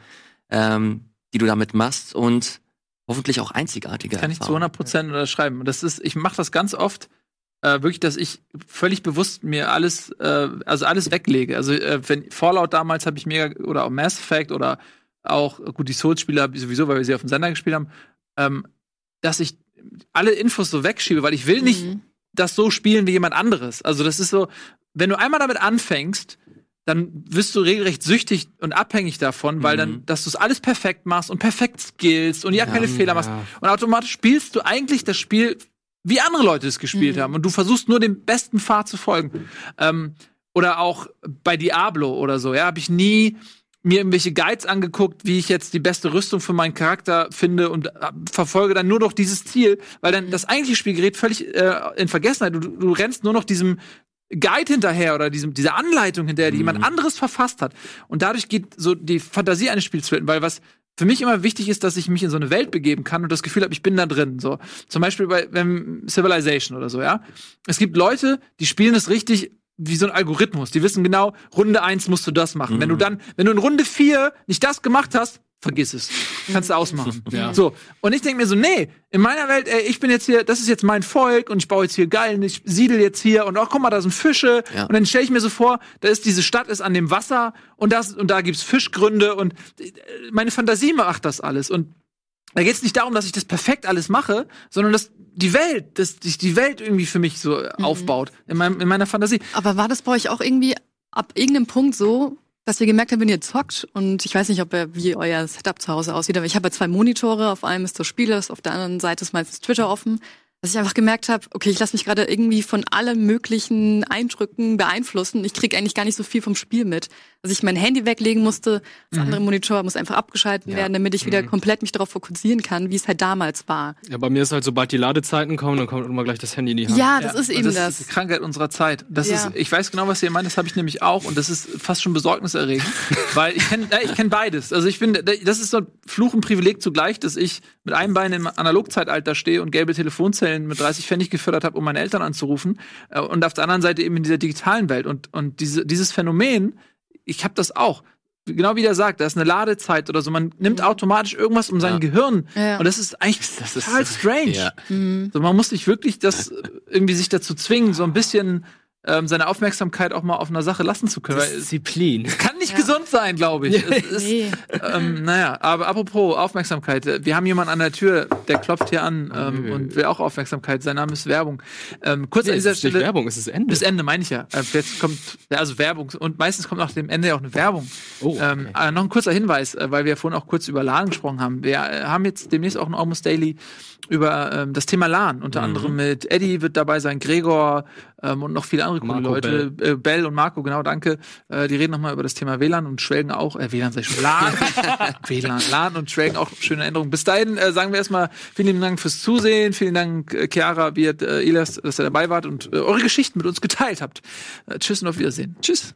ähm, die du damit machst und hoffentlich auch einzigartige Kann ich zu Erfahrungen. 100 Prozent unterschreiben. Und das ist, ich mache das ganz oft, äh, wirklich, dass ich völlig bewusst mir alles, äh, also alles weglege. Also äh, wenn Fallout damals habe ich mega oder auch Mass Effect oder auch gut die Souls-Spiele hab ich sowieso, weil wir sie auf dem Sender gespielt haben, ähm, dass ich alle Infos so wegschiebe, weil ich will nicht Mhm. Das so spielen wie jemand anderes. Also das ist so, wenn du einmal damit anfängst, dann wirst du regelrecht süchtig und abhängig davon, weil Mhm. dann, dass du es alles perfekt machst und perfekt skillst und ja, Ja, keine Fehler ja. machst. Und automatisch spielst du eigentlich das Spiel wie andere Leute es gespielt Mhm. haben und du versuchst nur dem besten Pfad zu folgen. Ähm, oder auch bei Diablo oder so, ja, habe ich nie mir irgendwelche Guides angeguckt, wie ich jetzt die beste Rüstung für meinen Charakter finde und äh, verfolge dann nur noch dieses Ziel, weil dann das eigentliche Spiel gerät völlig äh, in Vergessenheit. Du, du rennst nur noch diesem Guide hinterher oder diesem, dieser Anleitung hinterher, die jemand anderes verfasst hat. Und dadurch geht so die Fantasie eines Spiels flöten, weil was für mich immer wichtig ist, dass ich mich in so eine Welt begeben kann und das Gefühl habe, ich bin da drin. So zum Beispiel bei wenn Civilization oder so, ja. Es gibt Leute, die spielen es richtig wie so ein Algorithmus. Die wissen genau, Runde eins musst du das machen. Wenn du dann, wenn du in Runde vier nicht das gemacht hast, vergiss es. Kannst du ausmachen. [laughs] Ja. So. Und ich denke mir so, nee, in meiner Welt, ey, ich bin jetzt hier, das ist jetzt mein Volk und ich baue jetzt hier geil und ich siedel jetzt hier und auch guck mal, da sind Fische. Ja. Und dann stelle ich mir so vor, da ist diese Stadt ist an dem Wasser und das und da gibt's Fischgründe und äh, meine Fantasie macht das alles. Und da geht es nicht darum, dass ich das perfekt alles mache, sondern dass die Welt, dass sich die Welt irgendwie für mich so äh, aufbaut in, meinem, in meiner Fantasie. Aber war das bei euch auch irgendwie ab irgendeinem Punkt so, dass ihr gemerkt habt, wenn ihr zockt und ich weiß nicht, ob ihr, wie euer Setup zu Hause aussieht, aber ich habe ja zwei Monitore, auf einem ist das Spiel, auf der anderen Seite ist meistens Twitter offen, dass ich einfach gemerkt habe, okay, ich lasse mich gerade irgendwie von allen möglichen Eindrücken beeinflussen. Ich kriege eigentlich gar nicht so viel vom Spiel mit. Dass ich mein Handy weglegen musste, das Mhm. andere Monitor muss einfach abgeschalten Ja. werden, damit ich wieder komplett mich darauf fokussieren kann, wie es halt damals war. Ja, bei mir ist halt, sobald die Ladezeiten kommen, dann kommt immer gleich das Handy in die Hand. Ja, das ist und eben das. das. ist die Krankheit unserer Zeit. Das Ja. ist, ich weiß genau, was ihr meint, das habe ich nämlich auch und das ist fast schon besorgniserregend, [laughs] weil ich kenne ich kenn beides. Also ich finde, das ist so ein Fluch und Privileg zugleich, dass ich mit einem Bein im Analogzeitalter stehe und gelbe Telefonzellen mit 30 Pfennig gefördert habe, um meine Eltern anzurufen äh, und auf der anderen Seite eben in dieser digitalen Welt und, und diese, dieses Phänomen, ich habe das auch. Genau wie der sagt, da ist eine Ladezeit oder so. Man nimmt automatisch irgendwas um sein Ja. Gehirn. Ja. Und das ist eigentlich Das ist total so- strange. Ja. Mhm. So, man muss sich wirklich das [laughs] irgendwie sich dazu zwingen, so ein bisschen ähm, seine Aufmerksamkeit auch mal auf einer Sache lassen zu können. Weil es Disziplin. kann nicht Ja. gesund sein, glaube ich. Es ist, Nee. ähm, naja, aber apropos Aufmerksamkeit, äh, wir haben jemanden an der Tür, der klopft hier an ähm, Nö. und will auch Aufmerksamkeit. Sein Name ist Werbung. Ähm, kurz Nee, an es dieser ist nicht Stelle. Werbung, es ist Ende. Bis Ende meine ich ja. Äh, jetzt kommt also Werbung und meistens kommt nach dem Ende ja auch eine Werbung. Oh, ähm, okay. äh, noch ein kurzer Hinweis, äh, weil wir vorhin auch kurz über LAN gesprochen haben. Wir äh, haben jetzt demnächst auch ein Almost Daily über ähm, das Thema LAN. Unter Mhm. anderem mit Eddie wird dabei sein, Gregor ähm, und noch viele andere coole Marco Leute. Äh, Bell und Marco, genau, danke. Äh, die reden nochmal über das Thema WLAN und schwelgen auch, äh, WLAN sag ich schon, [laughs] LAN. WLAN, LAN und schwelgen auch schöne Änderungen. Bis dahin äh, sagen wir erstmal vielen lieben Dank fürs Zusehen. Vielen Dank, äh, Chiara, Biert, äh, Ilas, dass ihr dabei wart und äh, eure Geschichten mit uns geteilt habt. Äh, tschüss und auf Wiedersehen. Tschüss.